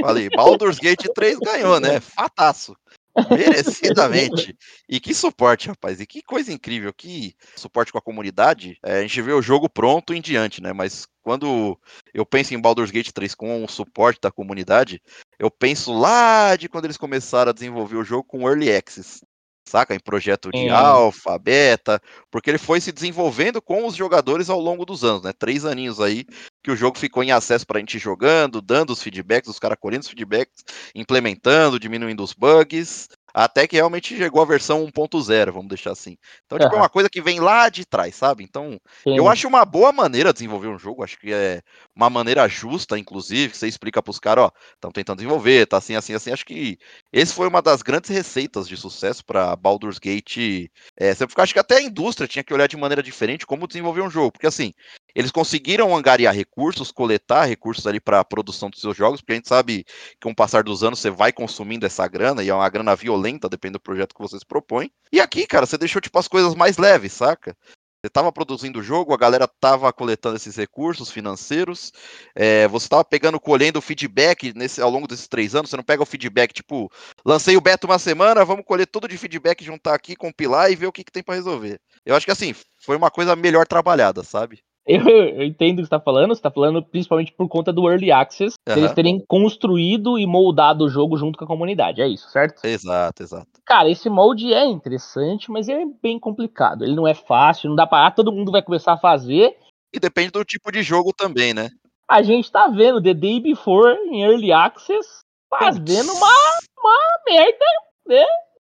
Falei, Baldur's Gate 3 ganhou, né? Fataço. [laughs] Merecidamente. E que suporte, rapaz. E que coisa incrível. Que suporte com a comunidade. É, a gente vê o jogo pronto em diante, né? Mas quando eu penso em Baldur's Gate 3 com o suporte da comunidade, eu penso lá de quando eles começaram a desenvolver o jogo com Early Access saca? Em projeto de alfa, beta, porque ele foi se desenvolvendo com os jogadores ao longo dos anos, né? Três aninhos aí que o jogo ficou em acesso para a gente jogando, dando os feedbacks, os caras colhendo os feedbacks, implementando, diminuindo os bugs, até que realmente chegou a versão 1.0, vamos deixar assim. Então, tipo, uhum. é uma coisa que vem lá de trás, sabe? Então, Sim. eu acho uma boa maneira de desenvolver um jogo, acho que é uma maneira justa, inclusive, que você explica pros caras, ó, estão tentando desenvolver, tá assim, assim, assim. Acho que esse foi uma das grandes receitas de sucesso para Baldur's Gate. É, você acho que até a indústria tinha que olhar de maneira diferente como desenvolver um jogo, porque assim, eles conseguiram angariar recursos, coletar recursos ali para a produção dos seus jogos, porque a gente sabe que com o passar dos anos você vai consumindo essa grana e é uma grana violenta, depende do projeto que você se propõe. E aqui, cara, você deixou tipo as coisas mais leves, saca? Você estava produzindo o jogo, a galera estava coletando esses recursos financeiros, é, você estava pegando, colhendo feedback nesse, ao longo desses três anos. Você não pega o feedback, tipo, lancei o beta uma semana, vamos colher tudo de feedback, juntar aqui, compilar e ver o que, que tem para resolver. Eu acho que assim, foi uma coisa melhor trabalhada, sabe? Eu, eu entendo o que você tá falando, você tá falando principalmente por conta do Early Access, Aham. eles terem construído e moldado o jogo junto com a comunidade, é isso, certo? Exato, exato. Cara, esse molde é interessante, mas é bem complicado. Ele não é fácil, não dá pra. Ah, todo mundo vai começar a fazer. E depende do tipo de jogo também, né? A gente tá vendo The Day Before em Early Access fazendo uma, uma merda, né?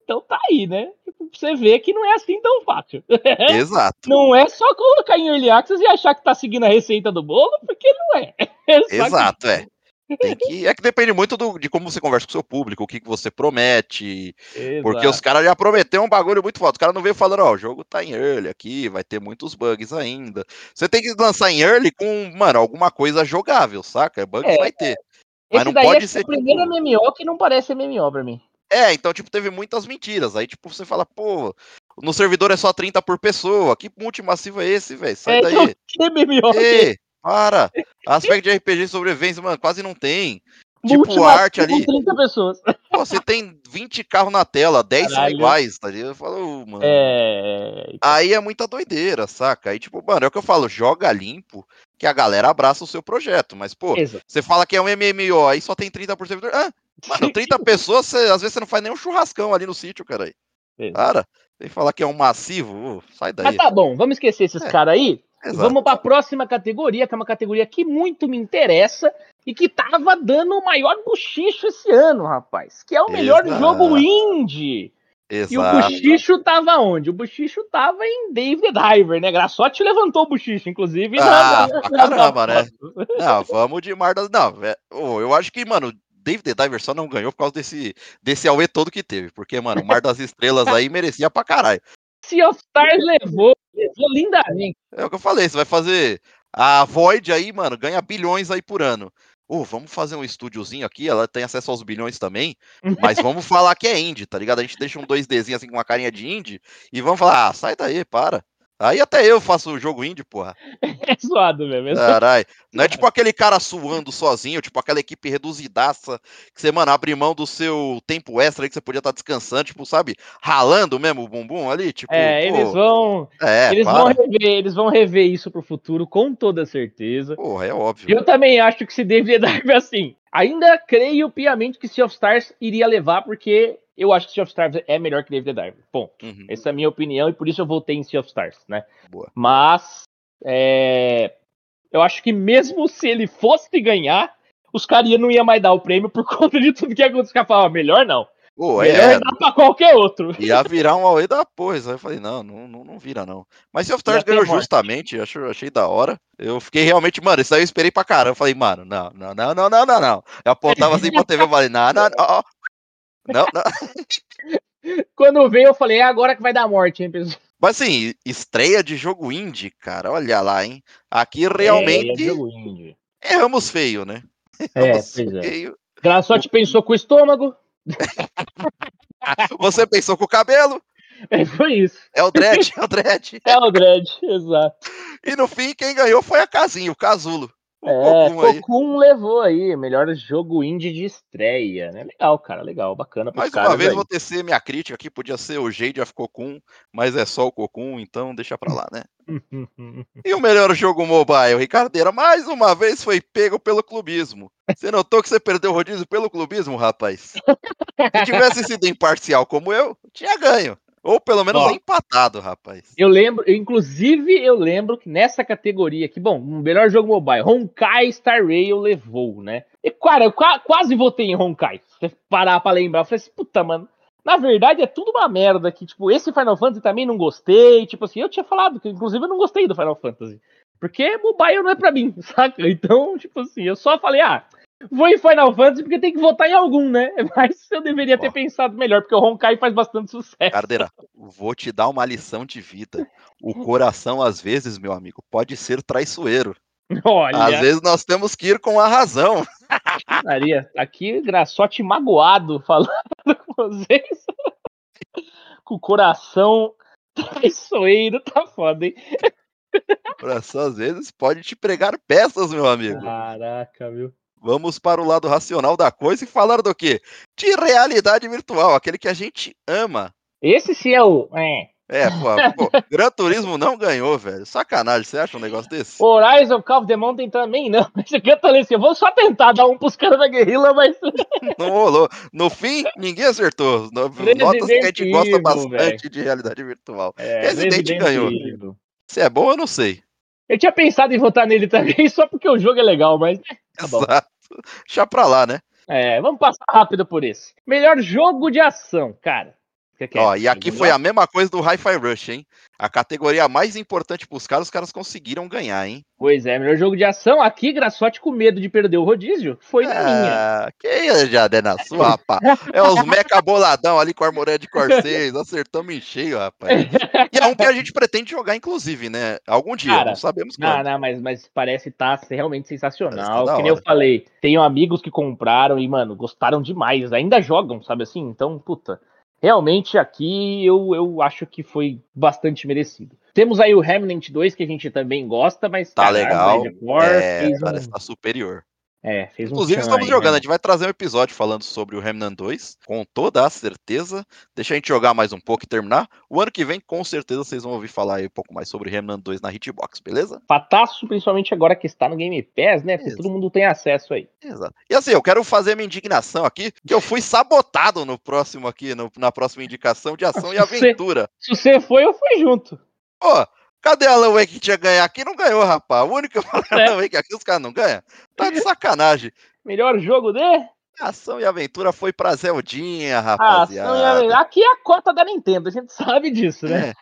Então tá aí, né? Tipo, Você vê que não é assim tão fácil. [laughs] Exato. Não é só colocar em Early Access e achar que tá seguindo a receita do bolo, porque não é. [laughs] É só que- Exato, é. [laughs] Tem que, é que depende muito do- de como você conversa com o seu público, o que, que você promete. Porque os Exato. caras já prometeram um bagulho muito foda. Os caras não veio falando, ó, o jogo tá em early aqui, vai ter muitos bugs ainda. Você tem que lançar em early com, mano, alguma coisa jogável, saca? Bugs É. vai ter. Mas não pode é ser, o primeiro tipo- MMO que não parece MMO pra mim. É, então, tipo, teve muitas mentiras. Aí, tipo, você fala, pô, no servidor é só 30 por pessoa. Que multimassivo é esse, velho? Sai é, daí. então, Ei, para! Aspecto de RPG sobrevivência, mano, quase não tem. Tipo, arte ali. com 30 pessoas. Pô, você tem 20 carros na tela, 10 são Caralho. iguais, tá ligado? Eu falo, mano. É. Aí é muita doideira, saca? Aí, tipo, mano, é o que eu falo, joga limpo, que a galera abraça o seu projeto. Mas, pô, Exato. você fala que é um MMO, aí só tem 30 por servidor. Ah, mano, [laughs] 30 pessoas, você- às vezes você não faz nem um churrascão ali no sítio, cara. aí. Exato. Para, tem falar que é um massivo, ô, sai daí. Mas tá bom, vamos esquecer esses É. caras aí. Exato. Vamos pra próxima categoria, que é uma categoria que muito me interessa e que tava dando o maior bochicho esse ano, rapaz. Que é o melhor jogo indie. E o Exato. bochicho tava onde? O bochicho tava em David Diver, né? Graçote levantou o bochicho, inclusive. Ah, na- pra na- na- caramba, né? Não, vamos de Mar das. Não, é, eu acho que, mano, David Diver só não ganhou por causa desse, desse Aue todo que teve. Porque, mano, o Mar das Estrelas aí [laughs] merecia pra caralho. Sea of Stars levou, levou lindamente. É o que eu falei, você vai fazer. A Void aí, mano, ganha bilhões aí por ano. Ô, vamos fazer um estúdiozinho aqui, ela tem acesso aos bilhões também, [laughs] mas vamos falar que é indie, tá ligado? A gente deixa um 2Dzinho assim com uma carinha de indie e vamos falar, ah, sai daí, para. Aí até eu faço o jogo indie, porra. [laughs] É suado mesmo. é. Caralho. Não é tipo aquele cara suando sozinho, tipo aquela equipe reduzidaça, que você, mano, abre mão do seu tempo extra aí que você podia estar descansando, tipo, sabe, ralando mesmo o bumbum ali, tipo, É, pô, eles vão, é, eles para. vão rever, eles vão rever isso pro futuro com toda certeza. Porra, é óbvio. Eu também acho que se [laughs] David Dive assim. Ainda creio piamente que Sea of Stars iria levar, porque eu acho que Sea of Stars é melhor que David Dive. Ponto. Uhum. Essa é a minha opinião e por isso eu votei em Sea of Stars, né? Boa. Mas é, eu acho que mesmo se ele fosse ganhar, os caras não iam mais dar o prêmio por [laughs] conta de tudo que aconteceu. Os caras melhor não. Pô, Melhor é, dar pra qualquer outro. [laughs] ia virar um Aue da porra. Aí eu falei, não, não, não, vira não. Mas Sea of Stars ganhou justamente, acho, achei da hora. Eu fiquei realmente, mano, isso aí eu esperei pra caramba. Eu falei, mano, não, não, não, não, não, não, não. Eu apontava assim pra [laughs] TV, eu falei, não, não, não, ó. Não, não. [laughs] Quando veio, eu falei, é agora que vai dar morte, hein, pessoal. Mas assim, estreia de jogo indie, cara, olha lá, hein? Aqui É, realmente é jogo indie. erramos feio, né? É, Erramos é. feio. Graçote pensou com o estômago. [laughs] Você pensou com o cabelo, [laughs] É, foi isso. é o dread, é o dread. É o Dredd, exato. E no fim, quem ganhou foi a Casinha, o Casulo. O É, Cocum. Cocum levou aí, melhor jogo indie de estreia, né? Legal, cara, legal, bacana Mais uma vez aí. vou tecer minha crítica aqui, podia ser o Jade of Cocoon, mas é só o Cocoon, então deixa pra lá, né? [laughs] E o melhor jogo mobile, Ricardeira, mais uma vez foi pego pelo clubismo. Você notou que você perdeu o rodízio pelo clubismo, rapaz? Se tivesse sido imparcial como eu, tinha ganho. Ou pelo menos Ó. empatado, rapaz. Eu lembro, eu, inclusive, eu lembro que nessa categoria aqui, bom, o melhor jogo mobile, Honkai Star Rail levou, né? E, cara, eu qua- quase votei em Honkai. Se você parar pra lembrar, eu falei assim, puta, mano. Na verdade, é tudo uma merda que, tipo, esse Final Fantasy também não gostei. Tipo assim, eu tinha falado que, inclusive, eu não gostei do Final Fantasy. Porque mobile não é pra mim, [laughs] saca? Então, tipo assim, eu só falei, ah, vou em Final Fantasy porque tem que votar em algum, né? [laughs] Mas eu deveria ter pensado melhor, porque o Honkai faz bastante sucesso. Cardeira, vou te dar uma lição de vida. O coração, às vezes, meu amigo, pode ser traiçoeiro. Olha. Às vezes nós temos que ir com a razão. [laughs] Maria, aqui graçote magoado falando [laughs] com vocês. com o coração traiçoeiro, tá foda, hein? O coração, às vezes, pode te pregar peças, meu amigo. Caraca, viu? Vamos para o lado racional da coisa e falar do quê? De realidade virtual, aquele que a gente ama. Esse sim é o. É, É, pô, pô, [laughs] Gran Turismo não ganhou, velho. Sacanagem, você acha um negócio desse? Horizon Call of the Mountain também não. [laughs] Esse aqui eu falei assim, eu vou só tentar dar um pros caras da guerrilla, mas. [laughs] Não rolou. No fim, ninguém acertou. Nota que a gente gosta bastante véio. de realidade virtual. É, Resident, Resident ganhou. Evil. Se é bom, eu não sei. Eu tinha pensado em votar nele também, só porque o jogo é legal, mas. Tá [laughs] Exato. Deixa pra lá, né? É, vamos passar rápido por esse. Melhor jogo de ação, cara. Que que é? Ó, e aqui foi a mesma coisa do Hi-Fi Rush, hein? A categoria mais importante pros caras, os caras conseguiram ganhar, hein? Pois é, melhor jogo de ação. Aqui, Graçote com medo de perder o rodízio, foi na minha. Que já der na sua, rapaz. É os meca boladão ali com a armoria de Corsair, acertamos em cheio, rapaz. E é um que a gente pretende jogar, inclusive, né? Algum dia, Cara, não sabemos quando. Não, não, mas, mas parece estar tá realmente sensacional. Tá que nem eu falei, tenho amigos que compraram e, mano, gostaram demais. Ainda jogam, sabe assim? Então, puta realmente aqui eu, eu acho que foi bastante merecido. Temos aí o Remnant 2, que a gente também gosta, mas. Tá legal. é, parece um... tá superior. É, fez Inclusive, um estamos aí, jogando. Né? A gente vai trazer um episódio falando sobre o Remnant 2, com toda a certeza. Deixa a gente jogar mais um pouco e terminar. O ano que vem, com certeza, vocês vão ouvir falar aí um pouco mais sobre Remnant 2 na Hitbox, beleza? Pataço, principalmente agora que está no Game Pass, né? Porque todo mundo tem acesso aí. Exato. E assim, eu quero fazer minha indignação aqui, que eu fui sabotado no próximo aqui, no, na próxima indicação de ação e [laughs] aventura. Se você foi, eu fui junto. Pô, Cadê Alan Wake que tinha ganhar aqui? Não ganhou, rapaz. O único que é. Alan Wake aqui, os caras não ganham. Tá de sacanagem. Melhor jogo de? Ação e aventura foi pra Zeldinha, rapaziada. E. Aqui é a cota da Nintendo, a gente sabe disso, né? É.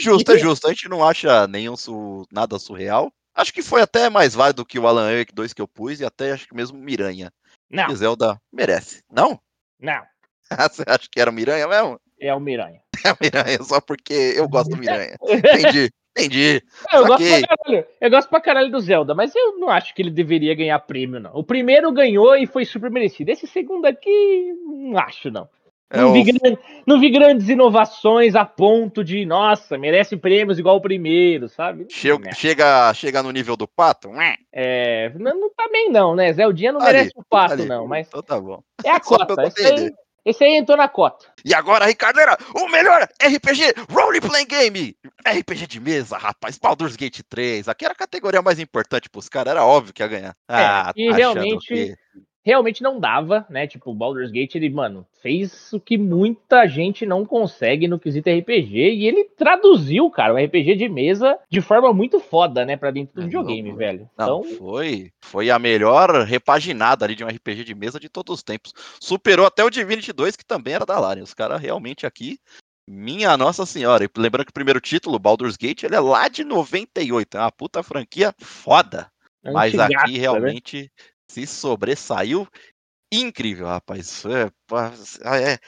Justo, é justo. A gente não acha nenhum su... nada surreal. Acho que foi até mais válido que o Alan Wake 2 que eu pus e até acho que mesmo Miranha. Não. E Zelda merece. Não? Não. [laughs] Você acha que era o Miranha mesmo? É o Miranha. [laughs] É o Miranha, só porque eu gosto do Miranha. [laughs] Entendi. Entendi. É, eu, gosto pra caralho, eu gosto pra caralho do Zelda, mas eu não acho que ele deveria ganhar prêmio, não. O primeiro ganhou e foi super merecido. Esse segundo aqui, não acho, não. É não, vi grande, não, vi grandes inovações a ponto de, nossa, merece prêmios igual o primeiro, sabe? Chega, chega, chega no nível do pato? É, não, não tá bem não, né? Zeldinha não ali, merece o pato, ali. não, mas... Então tá bom. É a [laughs] cota, esse aí, esse aí entrou na cota. E agora, Ricardeira, o melhor RPG Role Playing Game. RPG de mesa, rapaz. Baldur's Gate 3. Aqui era a categoria mais importante pros caras. Era óbvio que ia ganhar. É, ah, e tá realmente, que realmente não dava, né? Tipo, o Baldur's Gate, ele, mano, fez o que muita gente não consegue no quesito RPG e ele traduziu, cara, o RPG de mesa de forma muito foda, né, pra dentro do é, videogame, não, velho. Não, então... foi, foi a melhor repaginada ali de um RPG de mesa de todos os tempos. Superou até o Divinity 2, que também era da Larian. Os caras realmente aqui minha Nossa Senhora. E lembrando que o primeiro título, Baldur's Gate, ele é lá de 98. É uma puta franquia foda. Mas aqui né? Se sobressaiu. Incrível, rapaz. É, é,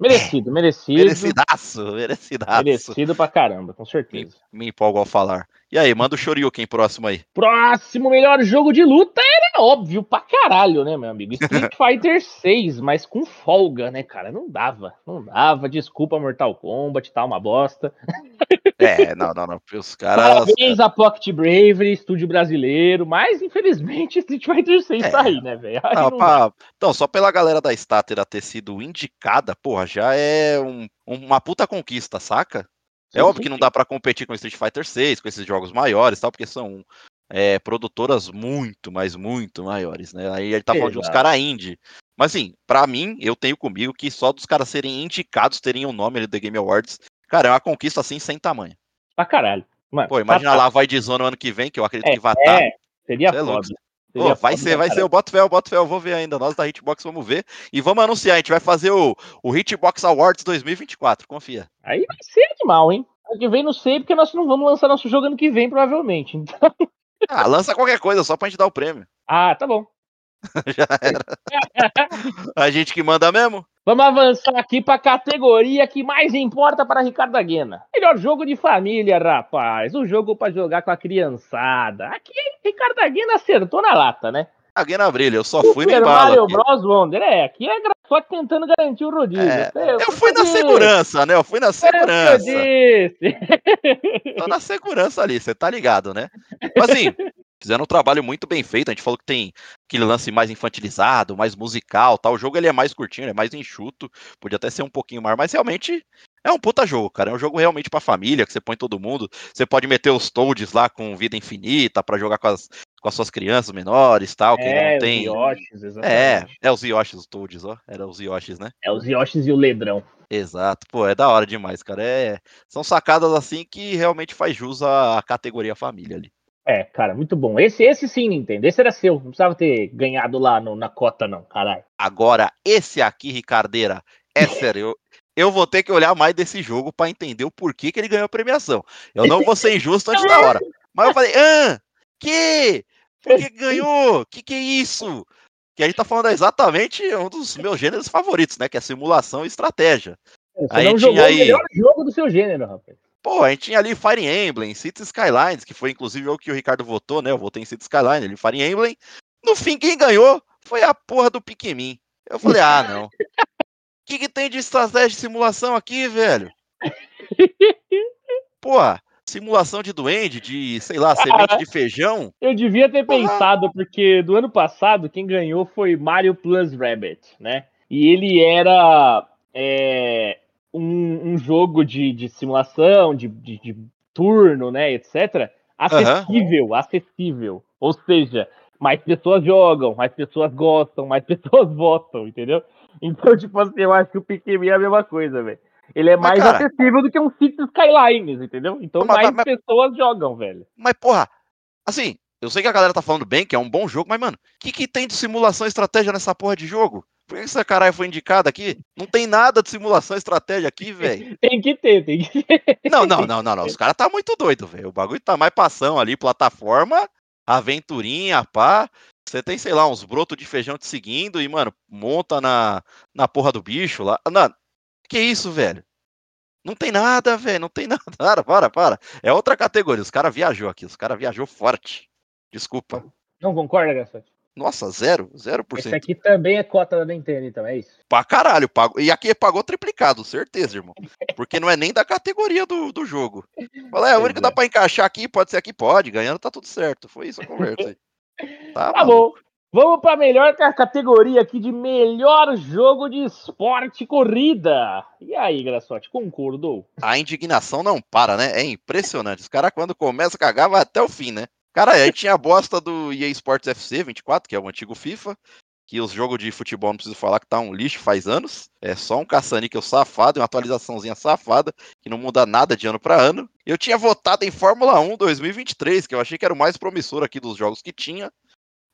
merecido, merecido. Merecidaço, merecidaço. Merecido pra caramba, com certeza. Me, me empolgo ao falar. E aí, manda o Shoryuken próximo aí. Próximo melhor jogo de luta era óbvio pra caralho, né, meu amigo? Street [laughs] Fighter 6, mas com folga, né, cara? Não dava, não dava. Desculpa, Mortal Kombat, tá uma bosta. É, não, não, não. Os caras. Parabéns a Pocket Bravery, estúdio brasileiro, mas infelizmente [laughs] Street Fighter 6 é. tá aí, né, velho? Pra... Então, só pela galera da Stater ter sido indicada, porra, já é um, uma puta conquista, saca? É sim, óbvio sim. que não dá para competir com Street Fighter 6, com esses jogos maiores, tal, porque são é, produtoras muito, mas muito maiores, né? Aí ele tá falando Exato. de uns caras indie. Mas assim, para mim, eu tenho comigo que só dos caras serem indicados, terem o um nome ali do Game Awards, Cara, é uma conquista assim sem tamanho. Pra caralho. Mano, Pô, imagina tá, lá, vai de zona no ano que vem, que eu acredito é, que vai estar. É, seria Você é foda. Pô, vai ser, vai ser. Eu boto fé, eu boto fé, eu vou ver ainda. Nós da Hitbox vamos ver. E vamos anunciar, a gente vai fazer o, o Hitbox Awards 2024, confia. Aí vai ser animal, hein? Ano que vem não sei, porque nós não vamos lançar nosso jogo ano que vem, provavelmente. Então... [laughs] Ah, lança qualquer coisa, só pra gente dar o prêmio. Ah, tá bom. [laughs] Já era. [laughs] a gente que manda mesmo? Vamos avançar aqui para a categoria que mais importa para Ricardo Aguena. Melhor jogo de família, rapaz. Um jogo para jogar com a criançada. Aqui, Ricardo Aguena acertou na lata, né? Aguena brilha, eu só fui Super no Mario Bros. Wonder, é, aqui é só tentando garantir o rodízio. É, eu, eu fui na disse. segurança, né? Eu fui na segurança. Eu disse. Tô na segurança ali, você tá ligado, né? Mas assim, [laughs] fizeram um trabalho muito bem feito. A gente falou que tem aquele lance mais infantilizado, mais musical, tal. O jogo ele é mais curtinho, ele é mais enxuto, podia até ser um pouquinho maior, mas realmente É um puta jogo, cara. É um jogo realmente pra família, que você põe todo mundo. Você pode meter os Toads lá com vida infinita para jogar com as, com as suas crianças menores tal, que é, não tem. Os Yoshis, É, exatamente. é os Yoshis, os Toads, ó. Era os Yoshis, né? É, os Yoshis e o Ledrão. Exato. Pô, é da hora demais, cara. É... São sacadas assim que realmente faz jus à categoria família ali. É, cara, muito bom. Esse, esse sim, Nintendo. Esse era seu. Não precisava ter ganhado lá no- na cota, não, caralho. Agora, esse aqui, Ricardeira, é [laughs] sério. Eu, eu vou ter que olhar mais desse jogo pra entender o porquê que ele ganhou a premiação. Eu não vou ser injusto antes da hora. Mas eu falei, ah, que? Por que ganhou? Que que é isso? Que a gente tá falando exatamente um dos meus gêneros favoritos, né? Que é simulação e estratégia. Você Aí não jogou aí- o melhor jogo do seu gênero, rapaz. Pô, a gente tinha ali Fire Emblem, Cities Skylines, que foi inclusive o que o Ricardo votou, né? Eu votei em Cities Skylines, ele em Fire Emblem. No fim, quem ganhou foi a porra do Pikmin. Eu falei, ah, não. [laughs] O que, que tem de estratégia de simulação aqui, velho? [laughs] Porra, simulação de duende, de, sei lá, semente de feijão. Eu devia ter Porra. pensado, porque do ano passado quem ganhou foi Mario Plus Rabbit, né? E ele era é, um, um jogo de, de simulação, de, de- de turno, né, etc. Acessível, acessível. Ou seja, mais pessoas jogam, mais pessoas gostam, mais [laughs] pessoas votam, entendeu? Então, tipo assim, eu acho que o Pikmin é a mesma coisa, velho. Ele é Mas, mais cara- acessível do que um Cities Skylines, entendeu? Então Mas- mais mas- pessoas jogam, velho. Mas, porra, assim, eu sei que a galera tá falando bem, que é um bom jogo, mas, mano, o que, que tem de simulação e estratégia nessa porra de jogo? Por que essa caralho foi indicada aqui? Não tem nada de simulação estratégia aqui, velho. [laughs] Tem que ter, tem que ter. Não, não, não, não, não. Os caras tá muito doido, velho. O bagulho tá mais passão ali, plataforma, aventurinha, pá. Você tem, sei lá, uns brotos de feijão te seguindo e, mano, monta na, na porra do bicho lá. Não, que isso, velho? Não tem nada, velho. Não tem [laughs] nada. Para, para, para. É outra categoria. Os caras viajou aqui. Os caras viajou forte. Desculpa. Não concorda, Gassotti? Nossa, zero. Zero por Esse cento. aqui também é cota da Nintendo, então, é isso? Pra caralho. Pagou... E aqui pagou triplicado, certeza, irmão. Porque não é nem da categoria do, do jogo. Fala, é, a Pois única que é. dá pra encaixar aqui, pode ser aqui, pode. Ganhando tá tudo certo. Foi isso a conversa aí. [laughs] Tá, Tá bom. Vamos pra melhor ca- categoria aqui de melhor jogo de esporte corrida. E aí, Grassotti, concordou? A indignação não para, né? É impressionante. Os caras, quando começa a cagar, vai até o fim, né? Cara, a gente tinha a bosta do EA Sports FC 24, que é o antigo FIFA. Que os jogos de futebol, não preciso falar que tá um lixo faz anos. É só um caça-níquel safado uma atualizaçãozinha safada, que não muda nada de ano pra ano. Eu tinha votado em Fórmula 1 2023, que eu achei que era o mais promissor aqui dos jogos que tinha.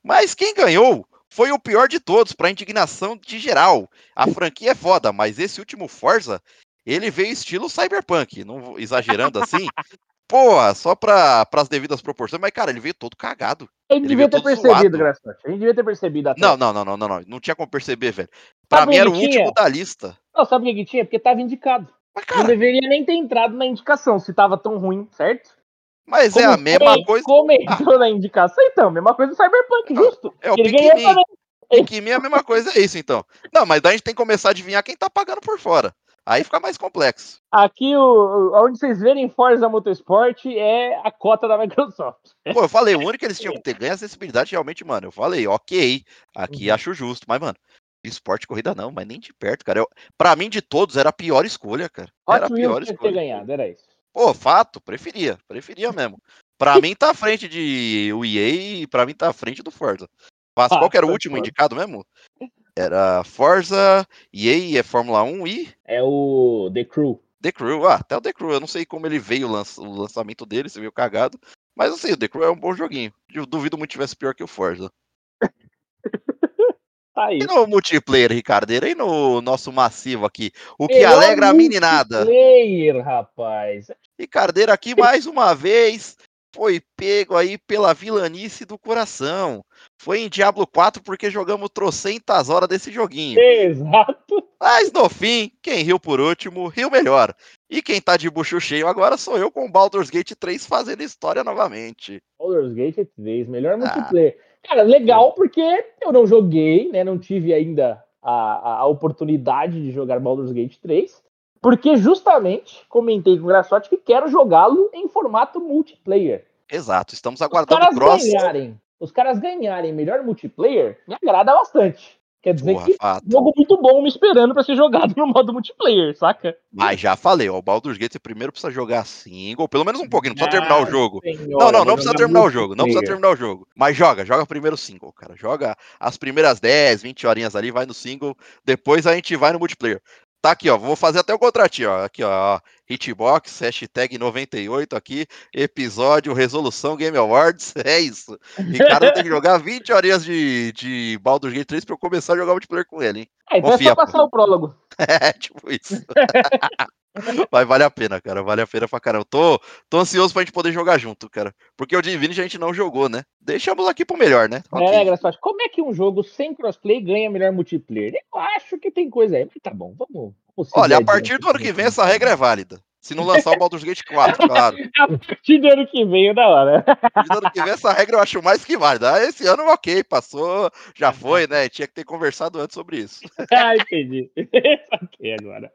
Mas quem ganhou foi o pior de todos, pra indignação de geral. A franquia é foda, mas esse último Forza, ele veio estilo Cyberpunk, não exagerando assim. [laughs] Porra, só pra, pras devidas proporções, mas cara, ele veio todo cagado. Gente Ele devia ter percebido. Grassotti. A gente devia ter percebido até. Não, não, não, não, não, não, não tinha como perceber, velho. Pra Sabe mim era o que último tinha? da lista. Não, sabe o que que tinha? Porque tava indicado. Mas, Não cara, deveria nem ter entrado na indicação, se tava tão ruim, certo? mas é a mesma foi- coisa. Como entrou na indicação, então, mesma coisa do Cyberpunk, justo. É o Ele ganhou também. Pikmin é a mesma coisa, é isso então. Não, mas daí a gente tem que começar a adivinhar quem tá pagando por fora. Aí fica mais complexo. Aqui, o, onde vocês verem Forza Motorsport é a cota da Microsoft. Pô, eu falei, o [laughs] único que eles tinham que ter ganho é acessibilidade, realmente, mano. Eu falei, ok, aqui Uhum. acho justo, mas, mano, esporte corrida não, mas nem de perto, cara. Eu, pra mim, de todos, era a pior escolha, cara. Era a pior que ter escolha. ganhado, era isso. Pô, fato, preferia, preferia mesmo. Pra mim tá à frente de o EA e pra mim tá à frente do Forza. Mas Ah, qual que era o último indicado mesmo? Era Forza, EA é Fórmula 1 e É o The Crew. The Crew. Ah, até o The Crew, eu não sei como ele veio o, lança- o lançamento dele, se veio cagado. Mas sei, o The Crew é um bom joguinho. Eu duvido muito tivesse pior que o Forza. [laughs] Tá aí. E no multiplayer, Ricardeira, e no nosso massivo aqui? O que Melhor alegra a meninada. Multiplayer, rapaz. Ricardeira aqui mais uma vez foi pego aí pela vilanice do coração. Foi em Diablo 4 porque jogamos trocentas horas desse joguinho. Exato. Mas no fim, quem riu por último, riu melhor. E quem tá de bucho cheio agora sou eu com Baldur's Gate 3 fazendo história novamente. Baldur's Gate 3, melhor Ah. multiplayer. Cara, legal porque eu não joguei, né? Não tive ainda a, a, oportunidade de jogar Baldur's Gate 3. Porque justamente comentei com o Grassotti que quero jogá-lo em formato multiplayer. Exato, estamos Os aguardando o cross. ganharem, os caras ganharem melhor multiplayer, me agrada bastante. Quer dizer Porra, que fato. jogo muito bom me esperando para ser jogado [laughs] no modo multiplayer, saca? Mas já falei, ó, o Baldur's Gate primeiro precisa jogar single, pelo menos um pouquinho, não precisa terminar o jogo. Senhor, não, não, não precisa terminar o jogo, não precisa terminar o jogo. Mas joga, joga primeiro single, cara. Joga as primeiras 10, 20 horinhas ali, vai no single, depois a gente vai no multiplayer. Tá aqui, ó. Vou fazer até o contratinho, ó. Aqui, ó. Hitbox, hashtag 98 aqui, episódio Resolução Game Awards. [laughs] É isso. Ricardo tem que jogar 20 horinhas de, de Baldur's Gate 3 pra eu começar a jogar multiplayer com ele, hein? É, então Confia, é só passar pô. o prólogo. [laughs] É, tipo isso. [laughs] Mas vale a pena, cara. Vale a pena pra caramba. Tô, tô ansioso pra gente poder jogar junto, cara. Porque o Divinity a gente não jogou, né? Deixamos aqui pro melhor, né? É, okay. Graças como é que um jogo sem crossplay ganha melhor multiplayer? Eu acho que tem coisa aí. Tá bom, vamos. vamos Olha, a partir do ano que vem essa regra é válida. Se não lançar o Baldur's Gate 4, [laughs] claro. A partir do ano que vem é da hora. A partir do ano que vem, essa regra eu acho mais que válida. Ah, esse ano, ok, passou, já foi, né? Tinha que ter conversado antes sobre isso. [laughs] ah, entendi. [laughs] ok, agora.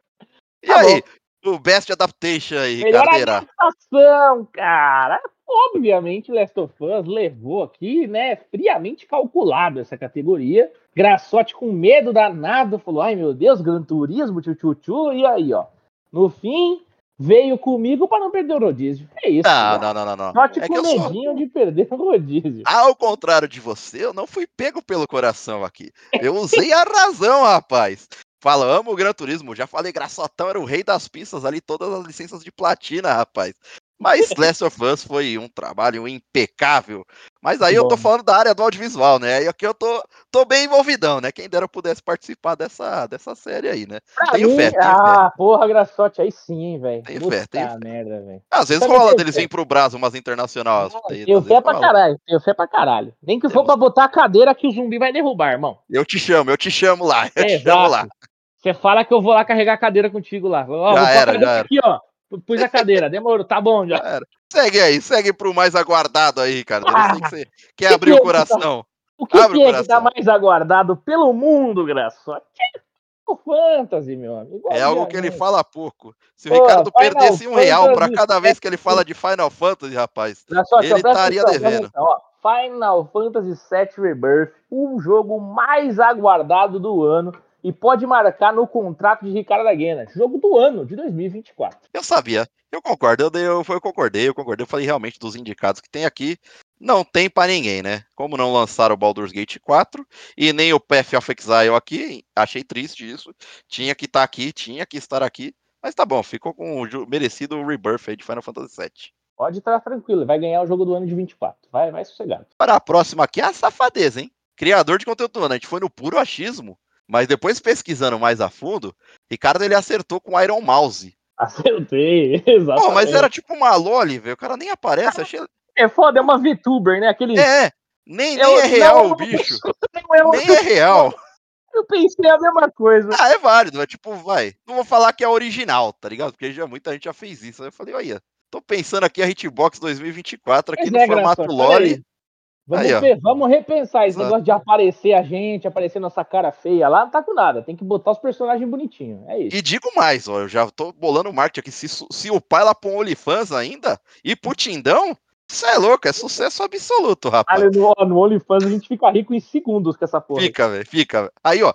E tá aí, bom. O Best Adaptation aí, Melhor adaptação, cara. Obviamente, Last of Us levou aqui, né, friamente calculado essa categoria. Graçote com medo danado, falou: ai meu Deus, Gran Turismo, tchu, tchu, tchu. E aí, ó. No fim, veio comigo para não perder o rodízio. É isso. Não, não, não, não, não. Só te é com medinho sou... de perder o rodízio. Ao contrário de você, eu não fui pego pelo coração aqui. Eu usei a razão, rapaz. Falamos o Gran Turismo, já falei, Graçotão era o rei das pistas ali, todas as licenças de platina, rapaz. Mas Last of Us foi um trabalho impecável. Mas aí Bom. eu tô falando da área do audiovisual, né? E aqui eu tô, tô bem envolvidão, né? Quem dera eu pudesse participar dessa, dessa série aí, né? Pra tenho mim, fé, tenho Ah, fé. porra, Graçote, aí sim, velho. Tenho Puta fé, tenho merda, velho. Às vezes rola deles virem pro Brasil umas internacionais. Eu fé pra caralho, eu fé pra caralho. Nem que for pra botar a cadeira que o zumbi vai derrubar, irmão. Eu te chamo, eu te chamo lá, [laughs] eu te chamo lá. Você fala que eu vou lá carregar a cadeira contigo lá. Ó, já era, já era. Aqui, ó. Pus a cadeira, demorou, tá bom já. Era. Segue aí, segue pro mais aguardado aí, cara. Ah, que você quer abrir o coração. O que, Abre que o é que tá mais aguardado pelo mundo, Graça? O Fantasy, meu amigo. É algo que ele fala pouco. Se o Pô, Ricardo Final perdesse um Fantasy real para cada vez que ele fala de Final Fantasy, rapaz, só, ele estaria devendo. Ó, Final Fantasy VII Rebirth, o jogo mais aguardado do ano e pode marcar no contrato de Ricardo Aguena. Jogo do ano, de 2024. Eu sabia. Eu concordo. Eu, eu, eu concordei, eu concordei. Eu falei realmente dos indicados que tem aqui. Não tem para ninguém, né? Como não lançaram o Baldur's Gate 4 e nem o Path of Exile aqui, achei triste isso. Tinha que estar tá aqui, tinha que estar aqui. Mas tá bom, ficou com o merecido rebirth aí de Final Fantasy VII. Pode estar tranquilo, vai ganhar o jogo do ano de 24. Vai, vai sossegado. Para a próxima aqui é a safadeza, hein? Criador de conteúdo, né? A gente foi no puro achismo. Mas depois pesquisando mais a fundo, Ricardo ele acertou com Iron Mouse. Acertei. [laughs] Pô, mas era tipo uma Loli, velho. O cara nem aparece. Achei... É foda, é uma VTuber, né? Aquele... É, nem, nem é real [laughs] o bicho. É nem é real. Eu pensei a mesma coisa. Ah, é válido, é tipo, vai. Não vou falar que é original, tá ligado? Porque já muita gente já fez isso. Aí eu falei, olha, tô pensando aqui a Hitbox 2024 aqui mas no é, formato Loli. Vamos, Aí, ver, vamos repensar esse negócio de aparecer a gente, aparecer nossa cara feia lá, não tá com nada. Tem que botar os personagens bonitinhos. É isso. E digo mais, ó, eu já tô bolando o marketing aqui. Se, se o pai lá põe um OnlyFans ainda e pro Tindão, isso é louco, é sucesso absoluto, rapaz. Olha, no, no OnlyFans a gente fica rico em segundos com essa porra. Fica, velho, fica. Aí, ó,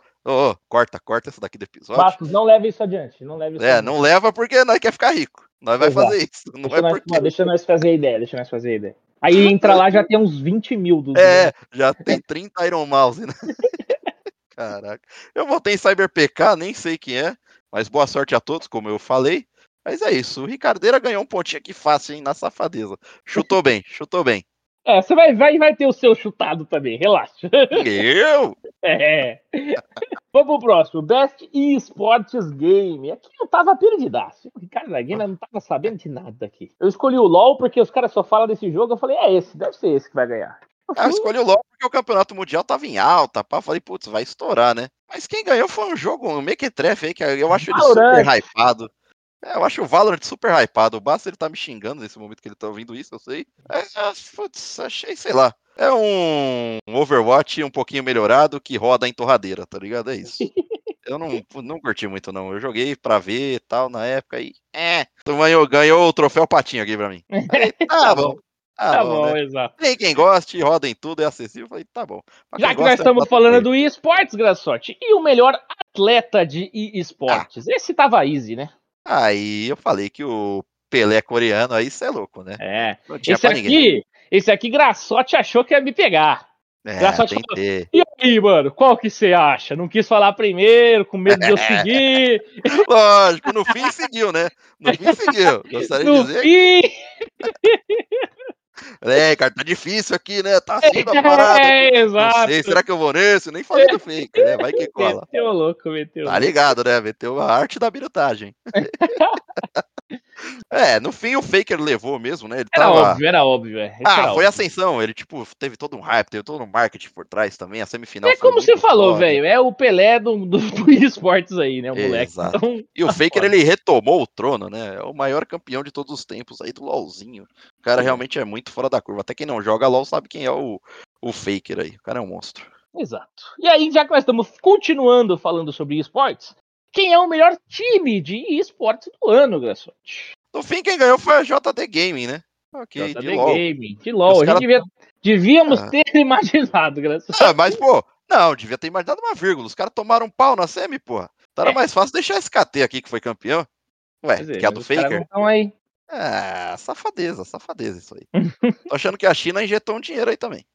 corta, corta essa daqui do episódio. Bastos, não leve isso adiante. Não leve isso é, adiante. não leva porque nós quer ficar rico. Nós vai fazer isso. Não deixa é nós, porque... deixa nós fazer a ideia, deixa nós fazer a ideia. Aí entra lá já tem uns 20 mil dos. É, já tem 30 Iron Mouse, né? [laughs] Caraca. Eu votei em Cyber PK, nem sei quem é, mas boa sorte a todos, como eu falei. Mas é isso, o Ricardeira ganhou um pontinho aqui fácil, hein, na safadeza. Chutou bem, chutou bem. É, você vai, vai, vai ter o seu chutado também, relaxa. Eu? [laughs] É. [laughs] Vamos pro próximo. Best eSports Game. Aqui eu tava perdidaço. O Ricardo Laguina não tava sabendo de nada aqui. Eu escolhi o LoL porque os caras só falam desse jogo. Eu falei, é esse, deve ser esse que vai ganhar. Eu, eu escolhi o LoL porque o campeonato mundial tava em alta, pá. Falei, putz, vai estourar, né? Mas quem ganhou foi um jogo, um Mequetrefe aí, que eu acho ele super hypado. É, eu acho o Valorant super hypado. Basta ele tá me xingando nesse momento que ele tá ouvindo isso, eu sei. É, é, putz, achei, sei lá. É um Overwatch um pouquinho melhorado que roda em torradeira, tá ligado? É isso. [laughs] Eu não, não curti muito, não. Eu joguei pra ver e tal na época e. É. Tu ganhou, ganhou o troféu patinho aqui pra mim. Aí, [laughs] tá bom. Ah, Tá bom, bom, né? exato. Tem quem goste, roda em tudo, é acessível. Falei, tá bom. Já que nós gosta, estamos tá falando do eSports, Graçote, e o melhor atleta de eSports? Esse tava easy, né? Aí eu falei que o Pelé coreano, aí você é louco, né? É. Esse ninguém. aqui, esse aqui, Graçote achou que ia me pegar. É, Graçote que ter. E aí, mano, qual que você acha? Não quis falar primeiro, com medo de eu [laughs] seguir. [laughs] Lógico, no fim seguiu, né? No fim seguiu. Gostaria no de dizer. fim, [laughs] É, cara, tá difícil aqui, né? Tá assim da [laughs] parada. é, exato. sei, será que eu vou nesse? Nem falei do fake, né? Vai que cola. Meteu louco, meteu Tá ligado, né? Meteu a arte da birutagem. [laughs] é, no fim o Faker levou mesmo, né? Ele Era tava. óbvio, era óbvio, é. Ah, era foi óbvio. ascensão. Ele, tipo, teve todo um hype, teve todo um marketing por trás também. A semifinal É foi como você falou, velho. É o Pelé do, do, [laughs] do esportes aí, né? O moleque. Exato. Então, E o tá Faker, ele retomou o trono, né? É o maior campeão de todos os tempos aí do LoLzinho. O cara realmente é muito fora da curva. Até quem não joga LoL sabe quem é o, o Faker aí. O cara é um monstro. Exato. E aí, já que nós estamos continuando falando sobre esportes, quem é o melhor time de esportes do ano, Graçote? No fim, quem ganhou foi a JD Gaming, né? Ok, de JD LoL. Gaming. De LOL. Os A gente cara- devia, devíamos Ah. ter [laughs] imaginado, Graçote. Ah, mas, pô, não, devia ter imaginado uma vírgula. Os caras tomaram um pau na semi, porra. Então era É. mais fácil deixar esse KT aqui que foi campeão. Ué, dizer, que é a do Faker? não tão aí. Ah, safadeza, safadeza isso aí. [laughs] Tô achando que a China injetou um dinheiro aí também.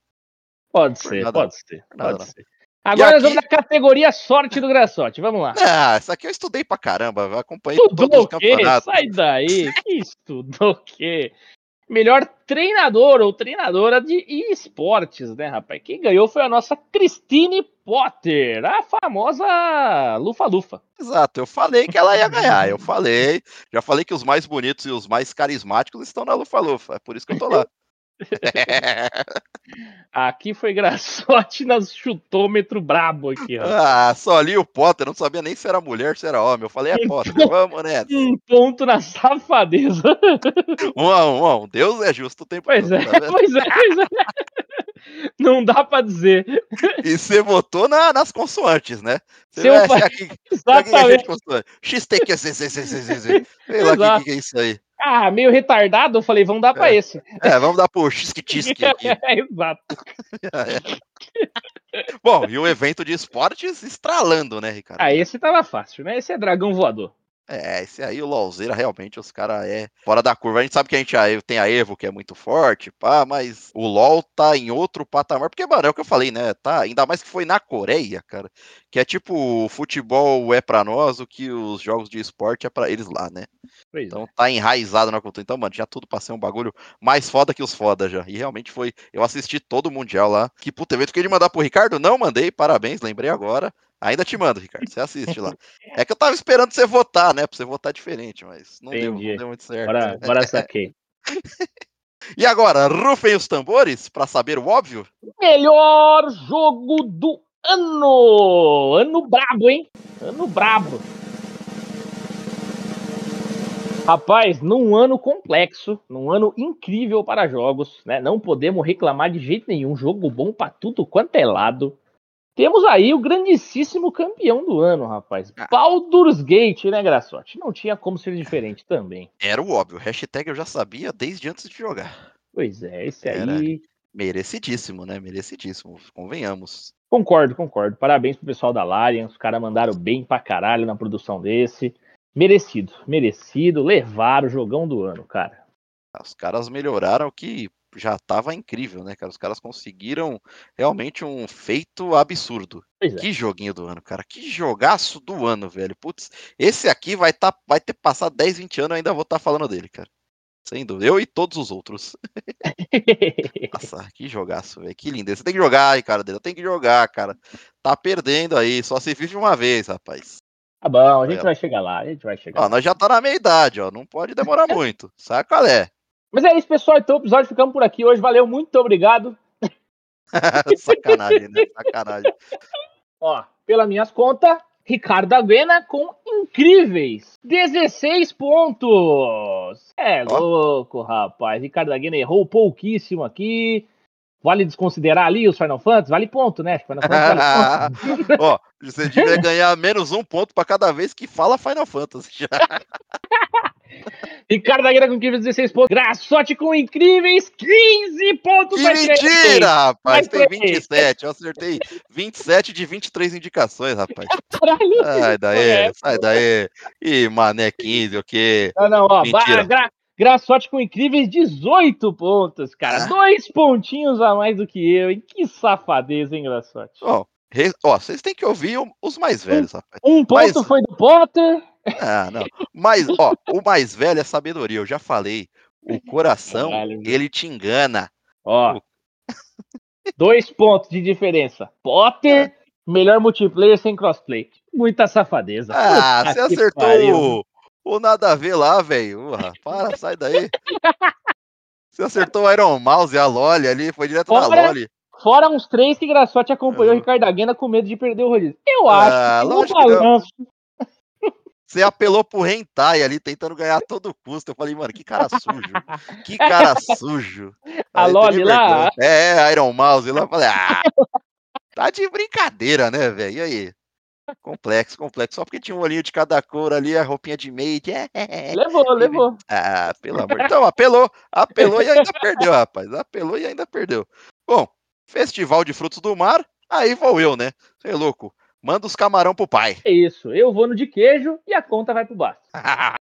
Pode ser, nada. pode ser, nada pode não. ser. Agora nós aqui- vamos na categoria sorte do Graçote. Vamos lá. Ah, isso aqui eu estudei pra caramba, acompanhei todos Estudou os o quê? campeonatos. Sai daí. Que [laughs] estudou o quê? Melhor treinador ou treinadora de esportes, né, rapaz? Quem ganhou foi a nossa Christine Potter, a famosa Lufa-Lufa. Exato, eu falei que ela ia ganhar, eu falei. Já falei que os mais bonitos e os mais carismáticos estão na Lufa-Lufa, é por isso que eu tô lá. [laughs] [laughs] Aqui foi Graçote nas chutômetro brabo aqui, ó. ah, só ali o Potter, não sabia nem se era mulher, se era homem. Eu falei, é Potter, vamos, né? Um ponto na safadeza. [laughs] Um a um, um a um. Deus é justo o tempo Pois todo, é, tá pois é, pois é. [laughs] Não dá pra dizer. E você votou na- nas consoantes, né? Você vai que é Exatamente. XTQCCCCC. Sei lá o que, que é isso aí. Ah, meio retardado, eu falei, vamos dar pra É. esse. É, vamos dar pro Xisque-Tisque [laughs] aqui. Exato. [laughs] Bom, e o evento de esportes estralando, né, Ricardo? Ah, esse tava fácil, né? Esse é dragão voador. É, esse aí, o LoLzeira, realmente, os caras é fora da curva. A gente sabe que a gente tem a Evo, que é muito forte, pá, mas o LoL tá em outro patamar. Porque, mano, é o que eu falei, né? Tá, ainda mais que foi na Coreia, cara. Que é tipo, o futebol é pra nós o que os jogos de esporte é pra eles lá, né? Pois é. Então tá enraizado na cultura. Então, mano, já tudo pra ser um bagulho mais foda que os foda já. E realmente foi. Eu assisti todo o Mundial lá. Que puta evento que de mandar pro Ricardo? Não mandei, parabéns, lembrei agora. Ainda te mando, Ricardo. Você assiste lá. [laughs] É que eu tava esperando você votar, né? Pra você votar diferente, mas não, deu, não deu muito certo. Bora, bora saquei. [laughs] E agora, rufem os tambores pra saber o óbvio? Melhor jogo do ano! Ano brabo, hein? Ano brabo. Rapaz, num ano complexo, num ano incrível para jogos, né? Não podemos reclamar de jeito nenhum. Jogo bom pra tudo quanto é lado. Temos aí o grandíssimo campeão do ano, rapaz. Ah. Baldur's Gate, né, Graçote? Não tinha como ser diferente também. Era o óbvio. Hashtag eu já sabia desde antes de jogar. Pois é, esse Era. aí. Merecidíssimo, né? Merecidíssimo. Convenhamos. Concordo, concordo. Parabéns pro pessoal da Larian. Os caras mandaram bem pra caralho na produção desse. Merecido, merecido. Levaram o jogão do ano, cara. Os caras melhoraram o que já tava incrível, né, cara? Os caras conseguiram realmente um feito absurdo. É. Que joguinho do ano, cara. Que jogaço do ano, velho. Putz, esse aqui vai, tá, vai ter passado 10, 20 anos, eu ainda vou estar falando dele, cara. Sem dúvida. Eu e todos os outros. [laughs] Nossa, que jogaço, velho. Que lindo. Você tem que jogar aí, cara dele. Tem que jogar, cara. Tá perdendo aí. Só se vive uma vez, rapaz. Tá bom, a gente vai chegar lá, a gente vai chegar Ó, lá. nós já tá na meia idade, ó. Não pode demorar [laughs] muito. Sabe qual é? Mas é isso, pessoal. Então o episódio ficamos por aqui hoje. Valeu, muito obrigado. [laughs] Sacanagem, né? Sacanagem. Ó, pelas minhas contas, Ricardo Aguena com incríveis 16 pontos. É Ó. louco, rapaz. Ricardo Aguena errou pouquíssimo aqui. Vale desconsiderar ali os Final Fantasy? Vale ponto, né? Final Fantasy vale [laughs] ponto. Ó, você devia ganhar menos um ponto pra cada vez que fala Final Fantasy. Já. [laughs] Ricardo Aguirre com incríveis 16 pontos. Graçote com incríveis 15 pontos. Que mentira, rapaz. Tem 27. Eu acertei 27 de 23 indicações, rapaz. Caralho. Sai daí, sai daí. Ih, mané 15, o quê? Não, não, ó. Gra Graçote com incríveis 18 pontos, cara. Ah. Dois pontinhos a mais do que eu, hein? Que safadeza, hein, Graçote? Ó, ó vocês têm que ouvir os mais velhos, um, rapaz. Um ponto Mas... foi do Potter. Ah, não. Mas, ó, o mais velho é sabedoria, eu já falei. O coração, Caralho, ele te engana. Ó. Dois pontos de diferença. Potter, é. melhor multiplayer sem crossplay. Muita safadeza. Ah, Puta você acertou o, o nada a ver lá, velho. Para, sai daí. Você acertou o Iron Mouse e a Loli ali, foi direto fora, na Loli. Fora uns três que Graçote acompanhou o Ricardo Aguena com medo de perder o rodízio. Eu acho ah, que balanço, você apelou pro Hentai ali, tentando ganhar a todo custo. Eu falei, mano, que cara sujo. Que cara sujo. A Loli lá? É, Iron Mouse lá. Eu falei, ah, tá de brincadeira, né, velho? E aí? Complexo, complexo. Só porque tinha um olhinho de cada cor ali, a roupinha de maid. É, é, é. Levou, levou. Ah, pelo amor. Então, apelou, apelou e ainda perdeu, rapaz. Apelou e ainda perdeu. Bom, Festival de Frutos do Mar, aí vou eu, né? Você é louco. Manda os camarão pro pai. É isso, eu vou no de queijo e a conta vai pro bar. [laughs]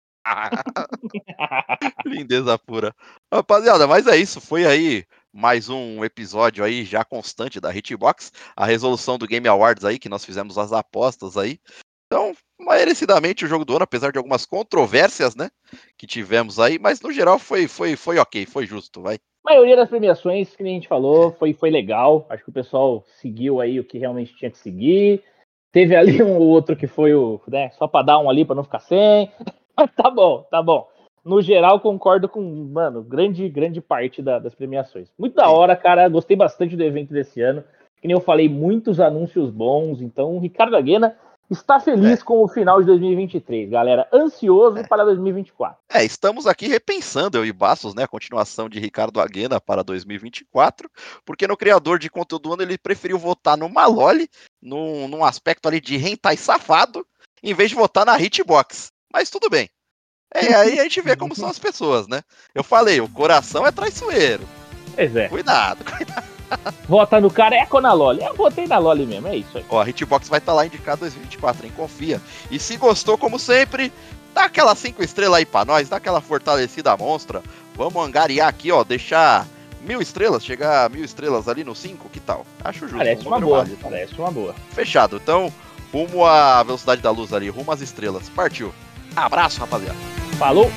Lindeza pura. Rapaziada, mas é isso. Foi aí mais um episódio aí já constante da Hitbox. A resolução do Game Awards aí, que nós fizemos as apostas aí. Então, merecidamente o jogo do ano, apesar de algumas controvérsias, né? Que tivemos aí, mas no geral foi, foi, foi ok, foi justo, vai. A maioria das premiações, que a gente falou, foi, foi legal. Acho que o pessoal seguiu aí o que realmente tinha que seguir. Teve ali um outro que foi o, né, só para dar um ali para não ficar sem. [laughs] tá bom, tá bom. No geral, concordo com, mano, grande, grande parte da, das premiações. Muito da hora, cara. Gostei bastante do evento desse ano. Que nem eu falei, muitos anúncios bons. Então, Ricardo Aguena está feliz é. com o final de 2023, galera. Ansioso é. para 2024. É, estamos aqui repensando, eu e Bastos, né, a continuação de Ricardo Aguena para 2024, porque no criador de conteúdo do ano ele preferiu votar no Maloli, num, num aspecto ali de hentai safado, em vez de votar na Hitbox. Mas tudo bem. É, aí a gente vê como são as pessoas, né? Eu falei, o coração é traiçoeiro. Pois é. Cuidado, cuidado. Vota no careca ou na Loli? Eu votei na Loli mesmo, é isso aí. Ó, a Hitbox vai estar tá lá indicado 2024, hein? Confia. E se gostou, como sempre, dá aquela 5 estrelas aí pra nós, dá aquela fortalecida monstra. Vamos angariar aqui, ó, deixar mil estrelas, chegar a mil estrelas ali no 5, que tal? Acho justo. Parece uma boa, válido. parece uma boa. Fechado, então, rumo à velocidade da luz ali, rumo às estrelas. Partiu. Abraço, rapaziada. Falou!